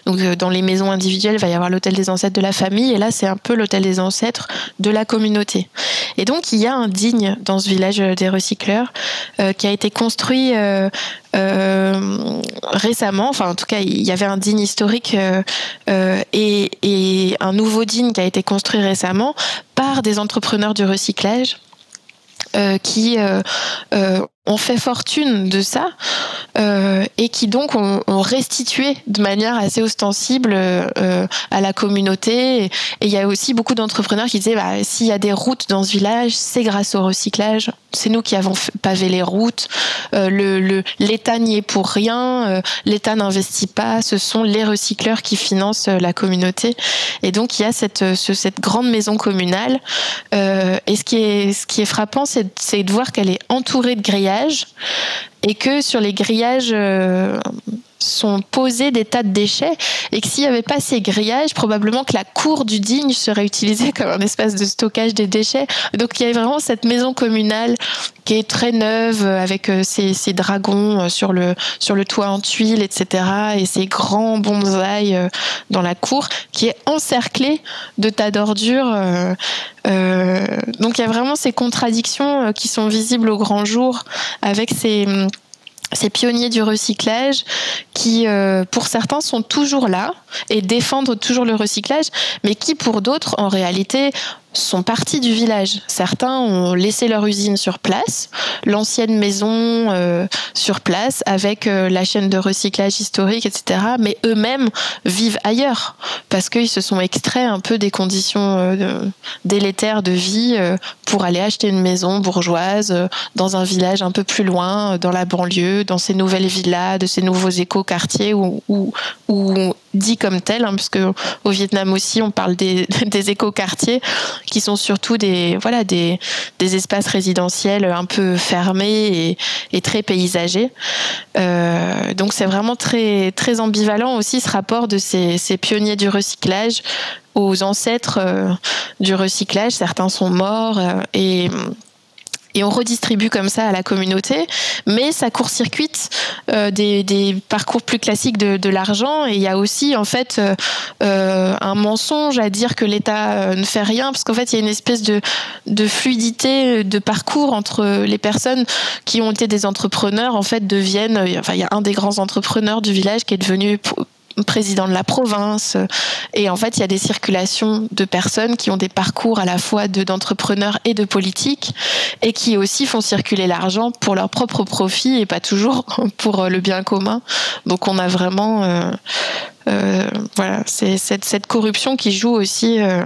Donc euh, dans les maisons individuelles, il va y avoir l'hôtel des ancêtres de la famille, et là c'est un peu l'hôtel des ancêtres de la communauté. Et donc il y a un digne dans ce village des recycleurs euh, qui a été construit euh, euh, récemment. Enfin en tout cas il y avait un digne historique euh, et, un nouveau digne qui a été construit récemment par des entrepreneurs du recyclage. Euh, qui euh, euh, ont fait fortune de ça euh, et qui donc ont, restitué de manière assez ostensible euh, à la communauté. Et il y a aussi beaucoup d'entrepreneurs qui disaient bah, s'il y a des routes dans ce village, c'est grâce au recyclage. C'est nous qui avons pavé les routes. Euh, L'État n'y est pour rien. L'État n'investit pas. Ce sont les recycleurs qui financent la communauté. Et donc il y a cette, ce, cette grande maison communale. et ce qui est, ce qui est frappant, c'est de voir qu'elle est entourée de grillages et que sur les grillages euh, sont posés des tas de déchets et que s'il n'y avait pas ces grillages, probablement que la cour du digne serait utilisée comme un espace de stockage des déchets. Donc il y a vraiment cette maison communale qui est très neuve avec euh, ces, ces dragons euh, sur le, sur le toit en tuiles, etc. et ces grands bonsaïs dans la cour qui est encerclée de tas d'ordures. Euh, donc il y a vraiment ces contradictions qui sont visibles au grand jour avec ces ces pionniers du recyclage qui, euh, pour certains, sont toujours là et défendent toujours le recyclage, mais qui, pour d'autres, en réalité, sont partis du village. Certains ont laissé leur usine sur place, l'ancienne maison euh, sur place avec euh, la chaîne de recyclage historique, etc. Mais eux-mêmes vivent ailleurs parce qu'ils se sont extraits un peu des conditions euh, délétères de vie pour aller acheter une maison bourgeoise dans un village un peu plus loin, dans la banlieue, dans ces nouvelles villas, de ces nouveaux éco-quartiers où, où, où dit comme tel, hein, puisque au Vietnam aussi on parle des, des éco-quartiers qui sont surtout des voilà des, des, espaces résidentiels un peu fermés et, et très paysagers. Euh, donc c'est vraiment très très ambivalent aussi ce rapport de ces, ces pionniers du recyclage aux ancêtres euh, du recyclage. Certains sont morts euh, et et on redistribue comme ça à la communauté, mais ça court-circuite euh, des, parcours plus classiques de, l'argent. Et il y a aussi en fait euh, euh un mensonge à dire que l'État ne fait rien, parce qu'en fait il y a une espèce de, de fluidité de parcours entre les personnes qui ont été des entrepreneurs, en fait deviennent. Enfin, il y a un des grands entrepreneurs du village qui est devenu président de la province. Et en fait, il y a des circulations de personnes qui ont des parcours à la fois d'entrepreneurs et de politiques et qui aussi font circuler l'argent pour leur propre profit et pas toujours pour le bien commun. Donc on a vraiment... Euh, euh, voilà, c'est cette, cette, corruption qui joue aussi euh,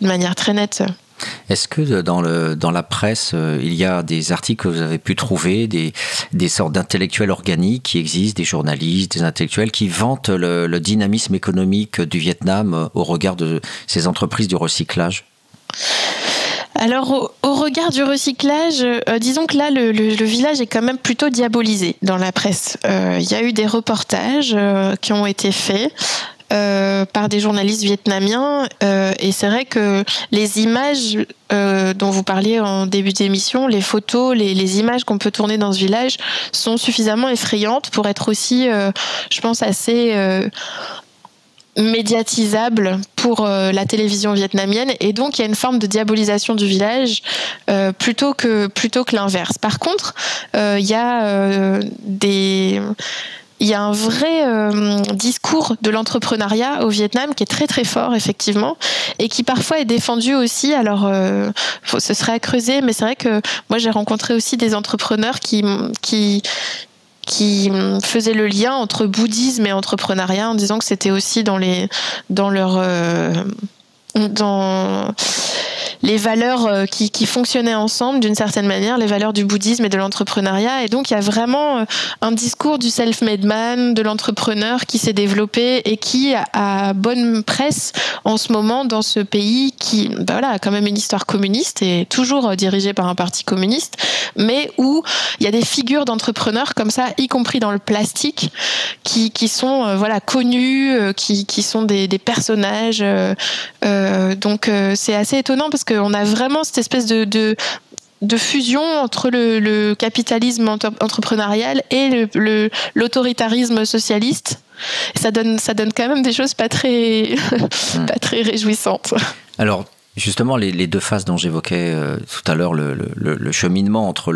de manière très nette. Est-ce que dans, le, dans la presse, euh, il y a des articles que vous avez pu trouver, des, des sortes d'intellectuels organiques qui existent, des journalistes, des intellectuels qui vantent le, dynamisme économique du Vietnam euh, au regard de ces entreprises du recyclage? Alors, au, regard du recyclage, euh, disons que là, le, le, village est quand même plutôt diabolisé dans la presse. Il euh, y a eu des reportages euh, qui ont été faits euh, par des journalistes vietnamiens. Euh, et c'est vrai que les images euh, dont vous parliez en début d'émission, les photos, les, images qu'on peut tourner dans ce village sont suffisamment effrayantes pour être aussi, je pense, assez médiatisable pour la télévision vietnamienne et donc il y a une forme de diabolisation du village plutôt que plutôt que l'inverse. Par contre, il y a des il y a un vrai euh, discours de l'entrepreneuriat au Vietnam qui est très très fort effectivement et qui parfois est défendu aussi. Alors, euh, ce serait à creuser, mais c'est vrai que moi j'ai rencontré aussi des entrepreneurs qui qui qui faisaient le lien entre bouddhisme et entrepreneuriat en disant que c'était aussi dans les dans leur euh, dans les valeurs euh, qui, qui fonctionnaient ensemble d'une certaine manière, les valeurs du bouddhisme et de l'entrepreneuriat. Et donc il y a vraiment euh, un discours du self-made man, de l'entrepreneur qui s'est développé et qui a bonne presse en ce moment dans ce pays qui ben voilà, a quand même une histoire communiste et toujours euh, dirigé par un parti communiste, mais où il y a des figures d'entrepreneurs comme ça, y compris dans le plastique, qui, qui sont voilà connus, qui, qui sont des, des personnages. Euh, donc c'est assez étonnant parce qu'on a vraiment cette espèce de, fusion entre le, capitalisme entrepreneurial et l'autoritarisme socialiste. Ça donne, ça donne quand même des choses pas très, pas très réjouissantes. Alors, Justement, les, deux phases dont j'évoquais euh, tout à l'heure, le, cheminement entre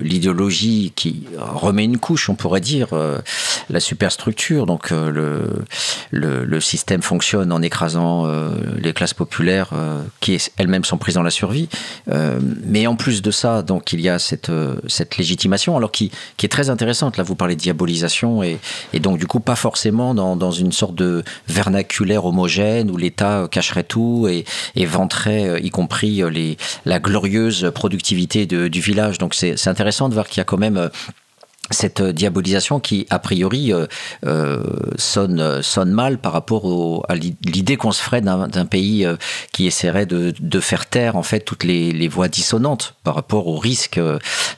l'idéologie qui remet une couche, on pourrait dire, euh, la superstructure, donc euh, le, système fonctionne en écrasant euh, les classes populaires qui elles-mêmes sont prises dans la survie. Mais en plus de ça, donc il y a cette, cette légitimation, alors qui, qui est très intéressante. Là, vous parlez de diabolisation et, et donc du coup pas forcément dans, dans une sorte de vernaculaire homogène où l'État cacherait tout et, et euh, y compris euh, la glorieuse productivité du village. Donc c'est intéressant de voir qu'il y a quand même euh, cette diabolisation qui, a priori, sonne, mal par rapport à l'idée qu'on se ferait d'un pays qui essaierait de, faire taire en fait toutes les, les, voix dissonantes par rapport au risque.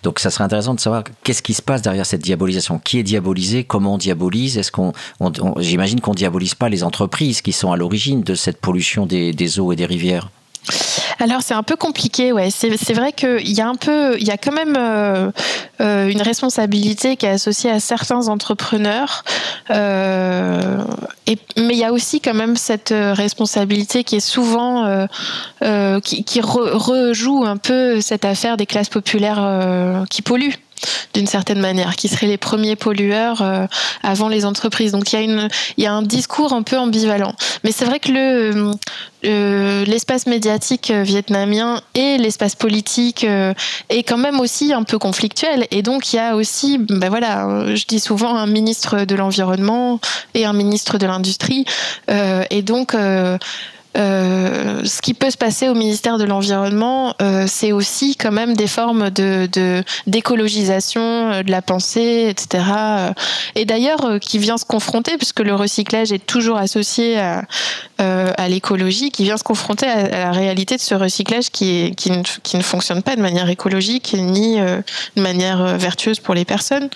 Donc, ça serait intéressant de savoir qu'est-ce qui se passe derrière cette diabolisation. Qui est diabolisé? Comment on diabolise? Est-ce qu'on, on, on, j'imagine qu'on diabolise pas les entreprises qui sont à l'origine de cette pollution des eaux et des rivières? Alors c'est un peu compliqué, ouais. C'est vrai qu'il y a un peu, il y a quand même euh, euh, une responsabilité qui est associée à certains entrepreneurs, euh, mais il y a aussi quand même cette responsabilité qui est souvent qui, qui re, rejoue un peu cette affaire des classes populaires qui polluent. D'une certaine manière, qui seraient les premiers pollueurs avant les entreprises. Donc il y a y a un discours un peu ambivalent. Mais c'est vrai que le l'espace médiatique vietnamien et l'espace politique est quand même aussi un peu conflictuel. Et donc il y a aussi, ben voilà, je dis souvent un ministre de l'environnement et un ministre de l'industrie. et donc euh, ce qui peut se passer au ministère de l'Environnement, euh, c'est aussi quand même des formes de d'écologisation de, de, la pensée, etc. Et d'ailleurs, euh, qui vient se confronter, puisque le recyclage est toujours associé à, euh, à l'écologie, qui vient se confronter à, la réalité de ce recyclage qui, est, qui, ne, qui ne fonctionne pas de manière écologique ni de manière vertueuse pour les personnes.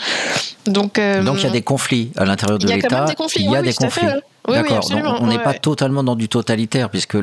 Donc, Donc il y a des conflits à l'intérieur de l'État. Il y a des conflits. D'accord. on n'est pas totalement dans du totalitaire, puisque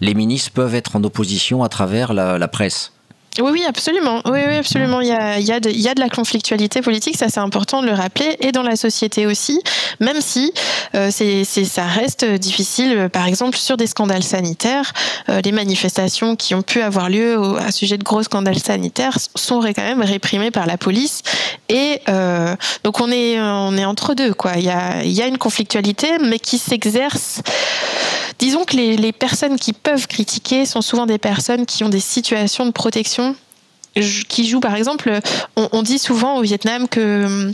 les ministres peuvent être en opposition à travers la presse. Oui, oui, absolument. Oui, oui, absolument. Il y a, il y, a de, il y a de la conflictualité politique, ça c'est important de le rappeler, et dans la société aussi, même si euh, c'est, ça reste difficile. Par exemple, sur des scandales sanitaires, euh, les manifestations qui ont pu avoir lieu au, à sujet de gros scandales sanitaires sont quand même réprimées par la police. Et euh, donc on est, on est entre deux, quoi. Il y a, il y a une conflictualité, mais qui s'exerce Disons que les, personnes qui peuvent critiquer sont souvent des personnes qui ont des situations de protection. Qui jouent par exemple, on, dit souvent au Vietnam que hum,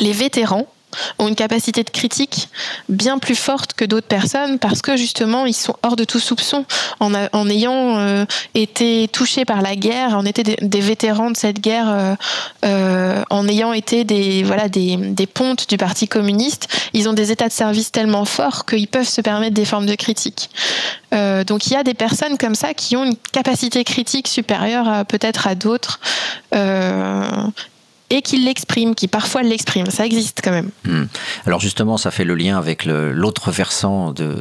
les vétérans ont une capacité de critique bien plus forte que d'autres personnes parce que justement ils sont hors de tout soupçon en, en ayant euh, été touchés par la guerre, en étant des, vétérans de cette guerre, euh, euh, en ayant été des voilà des, des, pontes du Parti communiste, ils ont des états de service tellement forts qu'ils peuvent se permettre des formes de critique. donc il y a des personnes comme ça qui ont une capacité critique supérieure peut-être à d'autres et qui l'exprime, qui parfois l'exprime. Ça existe quand même. Hmm. Alors justement, ça fait le lien avec l'autre versant de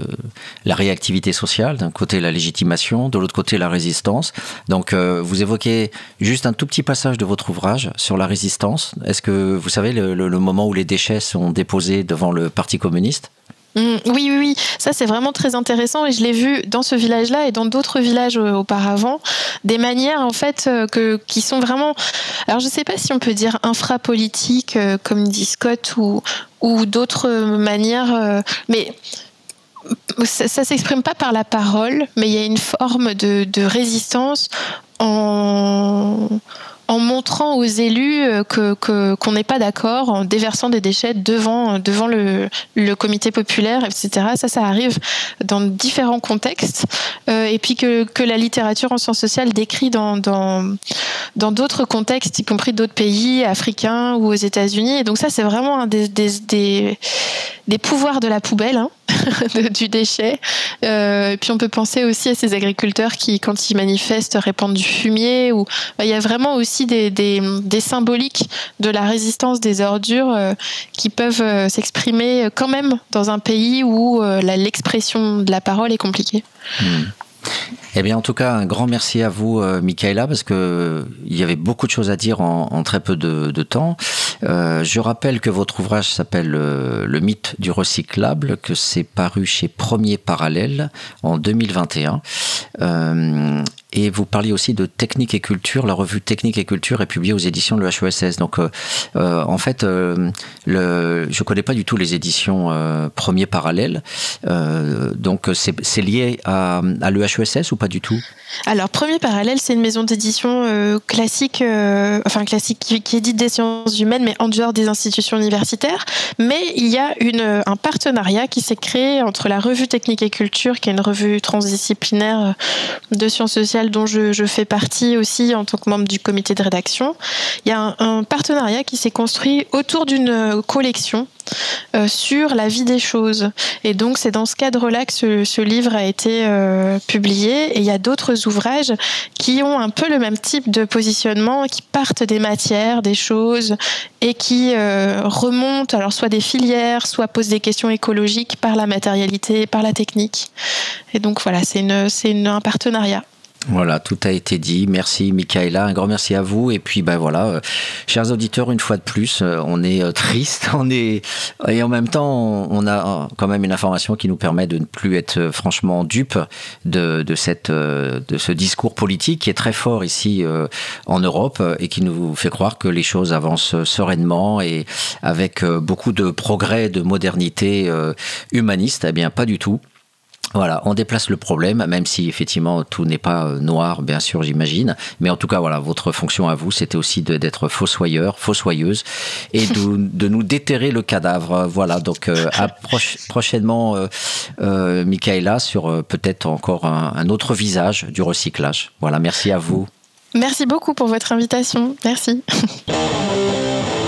la réactivité sociale. D'un côté, la légitimation, de l'autre côté, la résistance. Donc, euh, vous évoquez juste un tout petit passage de votre ouvrage sur la résistance. Est-ce que vous savez le moment où les déchets sont déposés devant le Parti communiste? Mm, oui, oui, oui. Ça, c'est vraiment très intéressant et je l'ai vu dans ce village-là et dans d'autres villages euh, auparavant. Des manières, en fait, euh, que, qui sont vraiment. Alors, je ne sais pas si on peut dire infrapolitiques, euh, comme dit Scott, ou, d'autres manières, mais ça, ne s'exprime pas par la parole, mais il y a une forme de résistance en en montrant aux élus euh, que qu'on n'est pas d'accord, en déversant des déchets devant devant le, le comité populaire, etc. Ça, ça arrive dans différents contextes, euh, et puis que, que la littérature en sciences sociales décrit dans dans dans d'autres contextes, y compris d'autres pays africains ou aux États-Unis. Et donc ça, c'est vraiment un des, des, des, des pouvoirs de la poubelle. Hein. du déchet. Euh, et puis on peut penser aussi à ces agriculteurs qui, quand ils manifestent, répandent du fumier. Ou bah, il y a vraiment aussi des, symboliques de la résistance des ordures euh, qui peuvent euh, s'exprimer quand même dans un pays où l'expression de la parole est compliquée. Hmm. Eh bien, en tout cas, un grand merci à vous, euh, Michaela, parce que euh, il y avait beaucoup de choses à dire en, très peu de, temps. Euh, je rappelle que votre ouvrage s'appelle Le mythe du recyclable, que c'est paru chez Premier Parallèle en 2021. Et vous parliez aussi de Technique et Culture. La revue Technique et Culture est publiée aux éditions de l'EHESS. Donc, euh, euh, en fait, euh, je ne connais pas du tout les éditions Premier Parallèle. donc, c'est lié à, à l'EHESS ou pas du tout? Alors, Premier Parallèle, c'est une maison d'édition classique, enfin classique, qui, édite des sciences humaines, mais en dehors des institutions universitaires. Mais il y a un partenariat qui s'est créé entre la revue Technique et Culture, qui est une revue transdisciplinaire de sciences sociales, dont je, fais partie aussi en tant que membre du comité de rédaction. Il y a un, partenariat qui s'est construit autour d'une collection euh, sur la vie des choses. Et donc c'est dans ce cadre-là que ce, livre a été euh, publié. Et il y a d'autres ouvrages qui ont un peu le même type de positionnement, qui partent des matières, des choses, et qui euh, remontent alors soit des filières, soit posent des questions écologiques par la matérialité, par la technique. Et donc voilà, c'est un partenariat. Voilà, tout a été dit. Merci Michaela, un grand merci à vous. Et puis ben voilà, euh, chers auditeurs, une fois de plus, euh, on est euh, triste, on est et en même temps, on a quand même une information qui nous permet de ne plus être franchement dupe de, de cette de ce discours politique qui est très fort ici en Europe et qui nous fait croire que les choses avancent sereinement et avec beaucoup de progrès, de modernité humaniste. Eh bien, pas du tout. Voilà, on déplace le problème, même si effectivement tout n'est pas euh, noir, bien sûr, j'imagine. Mais en tout cas, voilà, votre fonction à vous, c'était aussi d'être fossoyeur, fossoyeuse, et de, nous déterrer le cadavre. Voilà, donc euh, à prochainement, euh, Michaela, sur peut-être encore un autre visage du recyclage. Voilà, merci à vous. Merci beaucoup pour votre invitation. Merci.